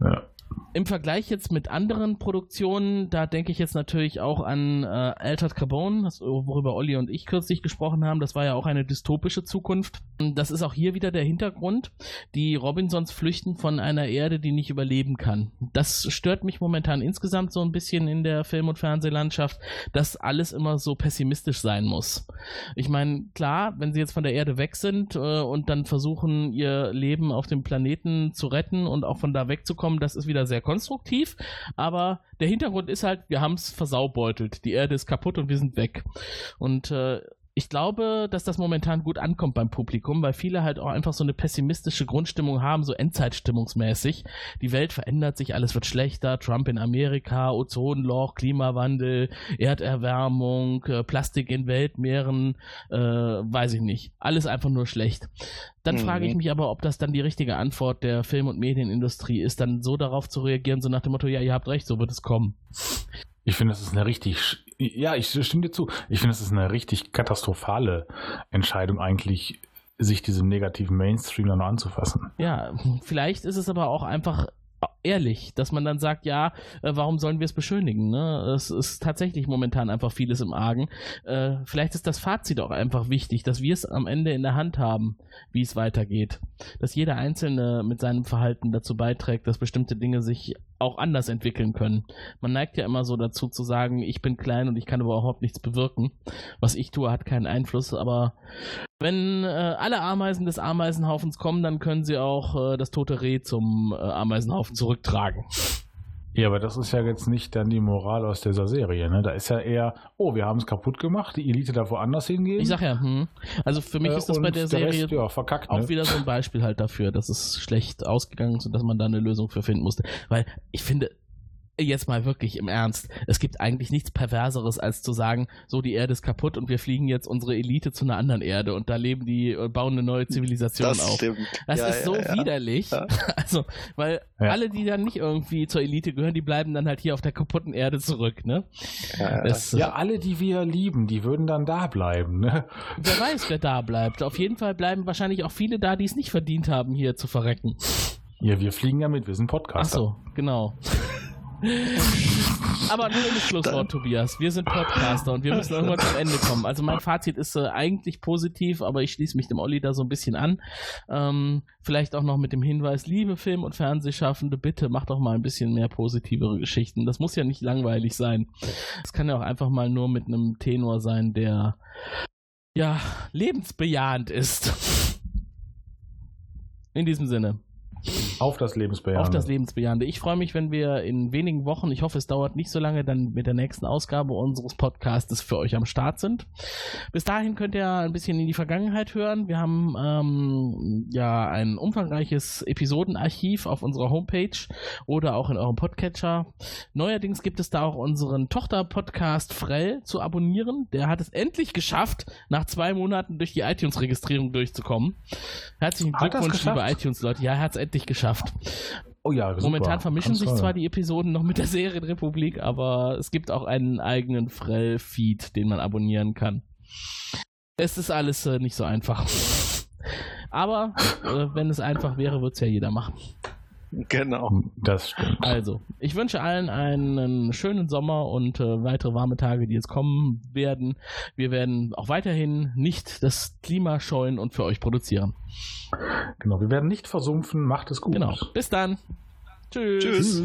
Ja. Im Vergleich jetzt mit anderen Produktionen, da denke ich jetzt natürlich auch an äh, Altered Carbon, das, worüber Olli und ich kürzlich gesprochen haben. Das war ja auch eine dystopische Zukunft. Das ist auch hier wieder der Hintergrund. Die Robinsons flüchten von einer Erde, die nicht überleben kann. Das stört mich momentan insgesamt so ein bisschen in der Film- und Fernsehlandschaft, dass alles immer so pessimistisch sein muss. Ich meine, klar, wenn sie jetzt von der Erde weg sind äh, und dann versuchen, ihr Leben auf dem Planeten zu retten und auch von da wegzukommen, das ist wieder sehr konstruktiv. Aber der Hintergrund ist halt, wir haben es versaubeutelt. Die Erde ist kaputt und wir sind weg. Und äh, ich glaube, dass das momentan gut ankommt beim Publikum, weil viele halt auch einfach so eine pessimistische Grundstimmung haben, so Endzeitstimmungsmäßig. Die Welt verändert sich, alles wird schlechter, Trump in Amerika, Ozonloch, Klimawandel, Erderwärmung, äh, Plastik in Weltmeeren, äh, weiß ich nicht. Alles einfach nur schlecht. Dann Mhm. frage ich mich aber, ob das dann die richtige Antwort der Film- und Medienindustrie ist, dann so darauf zu reagieren, so nach dem Motto, ja, ihr habt recht, so wird es kommen. Ich finde, das ist eine richtig, ja, ich stimme dir zu. Ich finde, das ist eine richtig katastrophale Entscheidung eigentlich, sich diesem negativen Mainstream dann anzufassen. Ja, vielleicht ist es aber auch einfach ehrlich, dass man dann sagt, ja, äh, warum sollen wir es beschönigen? Ne? Es ist tatsächlich momentan einfach vieles im Argen. Äh, vielleicht ist das Fazit auch einfach wichtig, dass wir es am Ende in der Hand haben, wie es weitergeht. Dass jeder Einzelne mit seinem Verhalten dazu beiträgt, dass bestimmte Dinge sich auch anders entwickeln können. Man neigt ja immer so dazu zu sagen, ich bin klein und ich kann überhaupt nichts bewirken. Was ich tue, hat keinen Einfluss, aber wenn äh, alle Ameisen des Ameisenhaufens kommen, dann können sie auch äh, das tote Reh zum äh, Ameisenhaufen zurücktragen. Ja, aber das ist ja jetzt nicht dann die Moral aus dieser Serie, ne? Da ist ja eher, oh, wir haben es kaputt gemacht, die Elite darf woanders hingehen. Ich sag ja, hm. also für mich Äh, ist das bei der der Serie Rest, ja, verkackt, auch ne? wieder so ein Beispiel halt dafür, dass es schlecht ausgegangen ist und dass man da eine Lösung für finden musste. Weil ich finde, jetzt mal wirklich im Ernst, es gibt eigentlich nichts Perverseres, als zu sagen, so die Erde ist kaputt und wir fliegen jetzt unsere Elite zu einer anderen Erde und da leben die und bauen eine neue Zivilisation Das auf. stimmt. Das Ja, ist ja, so ja. widerlich. Ja. Also, weil Ja. alle, die dann nicht irgendwie zur Elite gehören, die bleiben dann halt hier auf der kaputten Erde zurück, ne? Ja, Das, Ja, alle, die wir lieben, die würden dann da bleiben, ne? Wer weiß, wer da bleibt. Auf jeden Fall bleiben wahrscheinlich auch viele da, die es nicht verdient haben, hier zu verrecken. Ja, wir fliegen ja mit, wir sind Ach Podcaster. so, genau. Aber nur im Schlusswort, Tobias. Wir sind Podcaster und wir müssen irgendwann zum Ende kommen. Also mein Fazit ist äh, eigentlich positiv, aber ich schließe mich dem Olli da so ein bisschen an. Ähm, vielleicht auch noch mit dem Hinweis, liebe Film- und Fernsehschaffende, bitte macht doch mal ein bisschen mehr positivere Geschichten. Das muss ja nicht langweilig sein. Es kann ja auch einfach mal nur mit einem Tenor sein, der ja lebensbejahend ist. In diesem Sinne. Auf das Lebensbejahende. Auf das Lebensbejahende. Ich freue mich, wenn wir in wenigen Wochen, ich hoffe, es dauert nicht so lange, dann mit der nächsten Ausgabe unseres Podcasts für euch am Start sind. Bis dahin könnt ihr ein bisschen in die Vergangenheit hören. Wir haben ähm, ja ein umfangreiches Episodenarchiv auf unserer Homepage oder auch in eurem Podcatcher. Neuerdings gibt es da auch unseren Tochter-Podcast Frell zu abonnieren. Der hat es endlich geschafft, nach zwei Monaten durch die iTunes-Registrierung durchzukommen. Herzlichen Glückwunsch, liebe iTunes-Leute. Ja, er hat es endlich geschafft. Oh ja, super. Momentan vermischen Ganz sich toll. zwar die Episoden noch mit der Serienrepublik, aber es gibt auch einen eigenen Frell-Feed, den man abonnieren kann. Es ist alles äh, nicht so einfach. Aber äh, wenn es einfach wäre, würde es ja jeder machen. Genau. Das stimmt. Also, ich wünsche allen einen schönen Sommer und äh, weitere warme Tage, die jetzt kommen werden. Wir werden auch weiterhin nicht das Klima scheuen und für euch produzieren. Genau, wir werden nicht versumpfen. Macht es gut. Genau. Bis dann. Tschüss. Tschüss.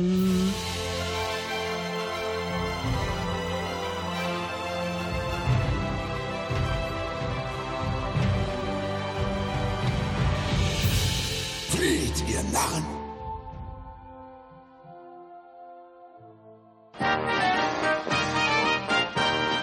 Flieht, ihr Narren!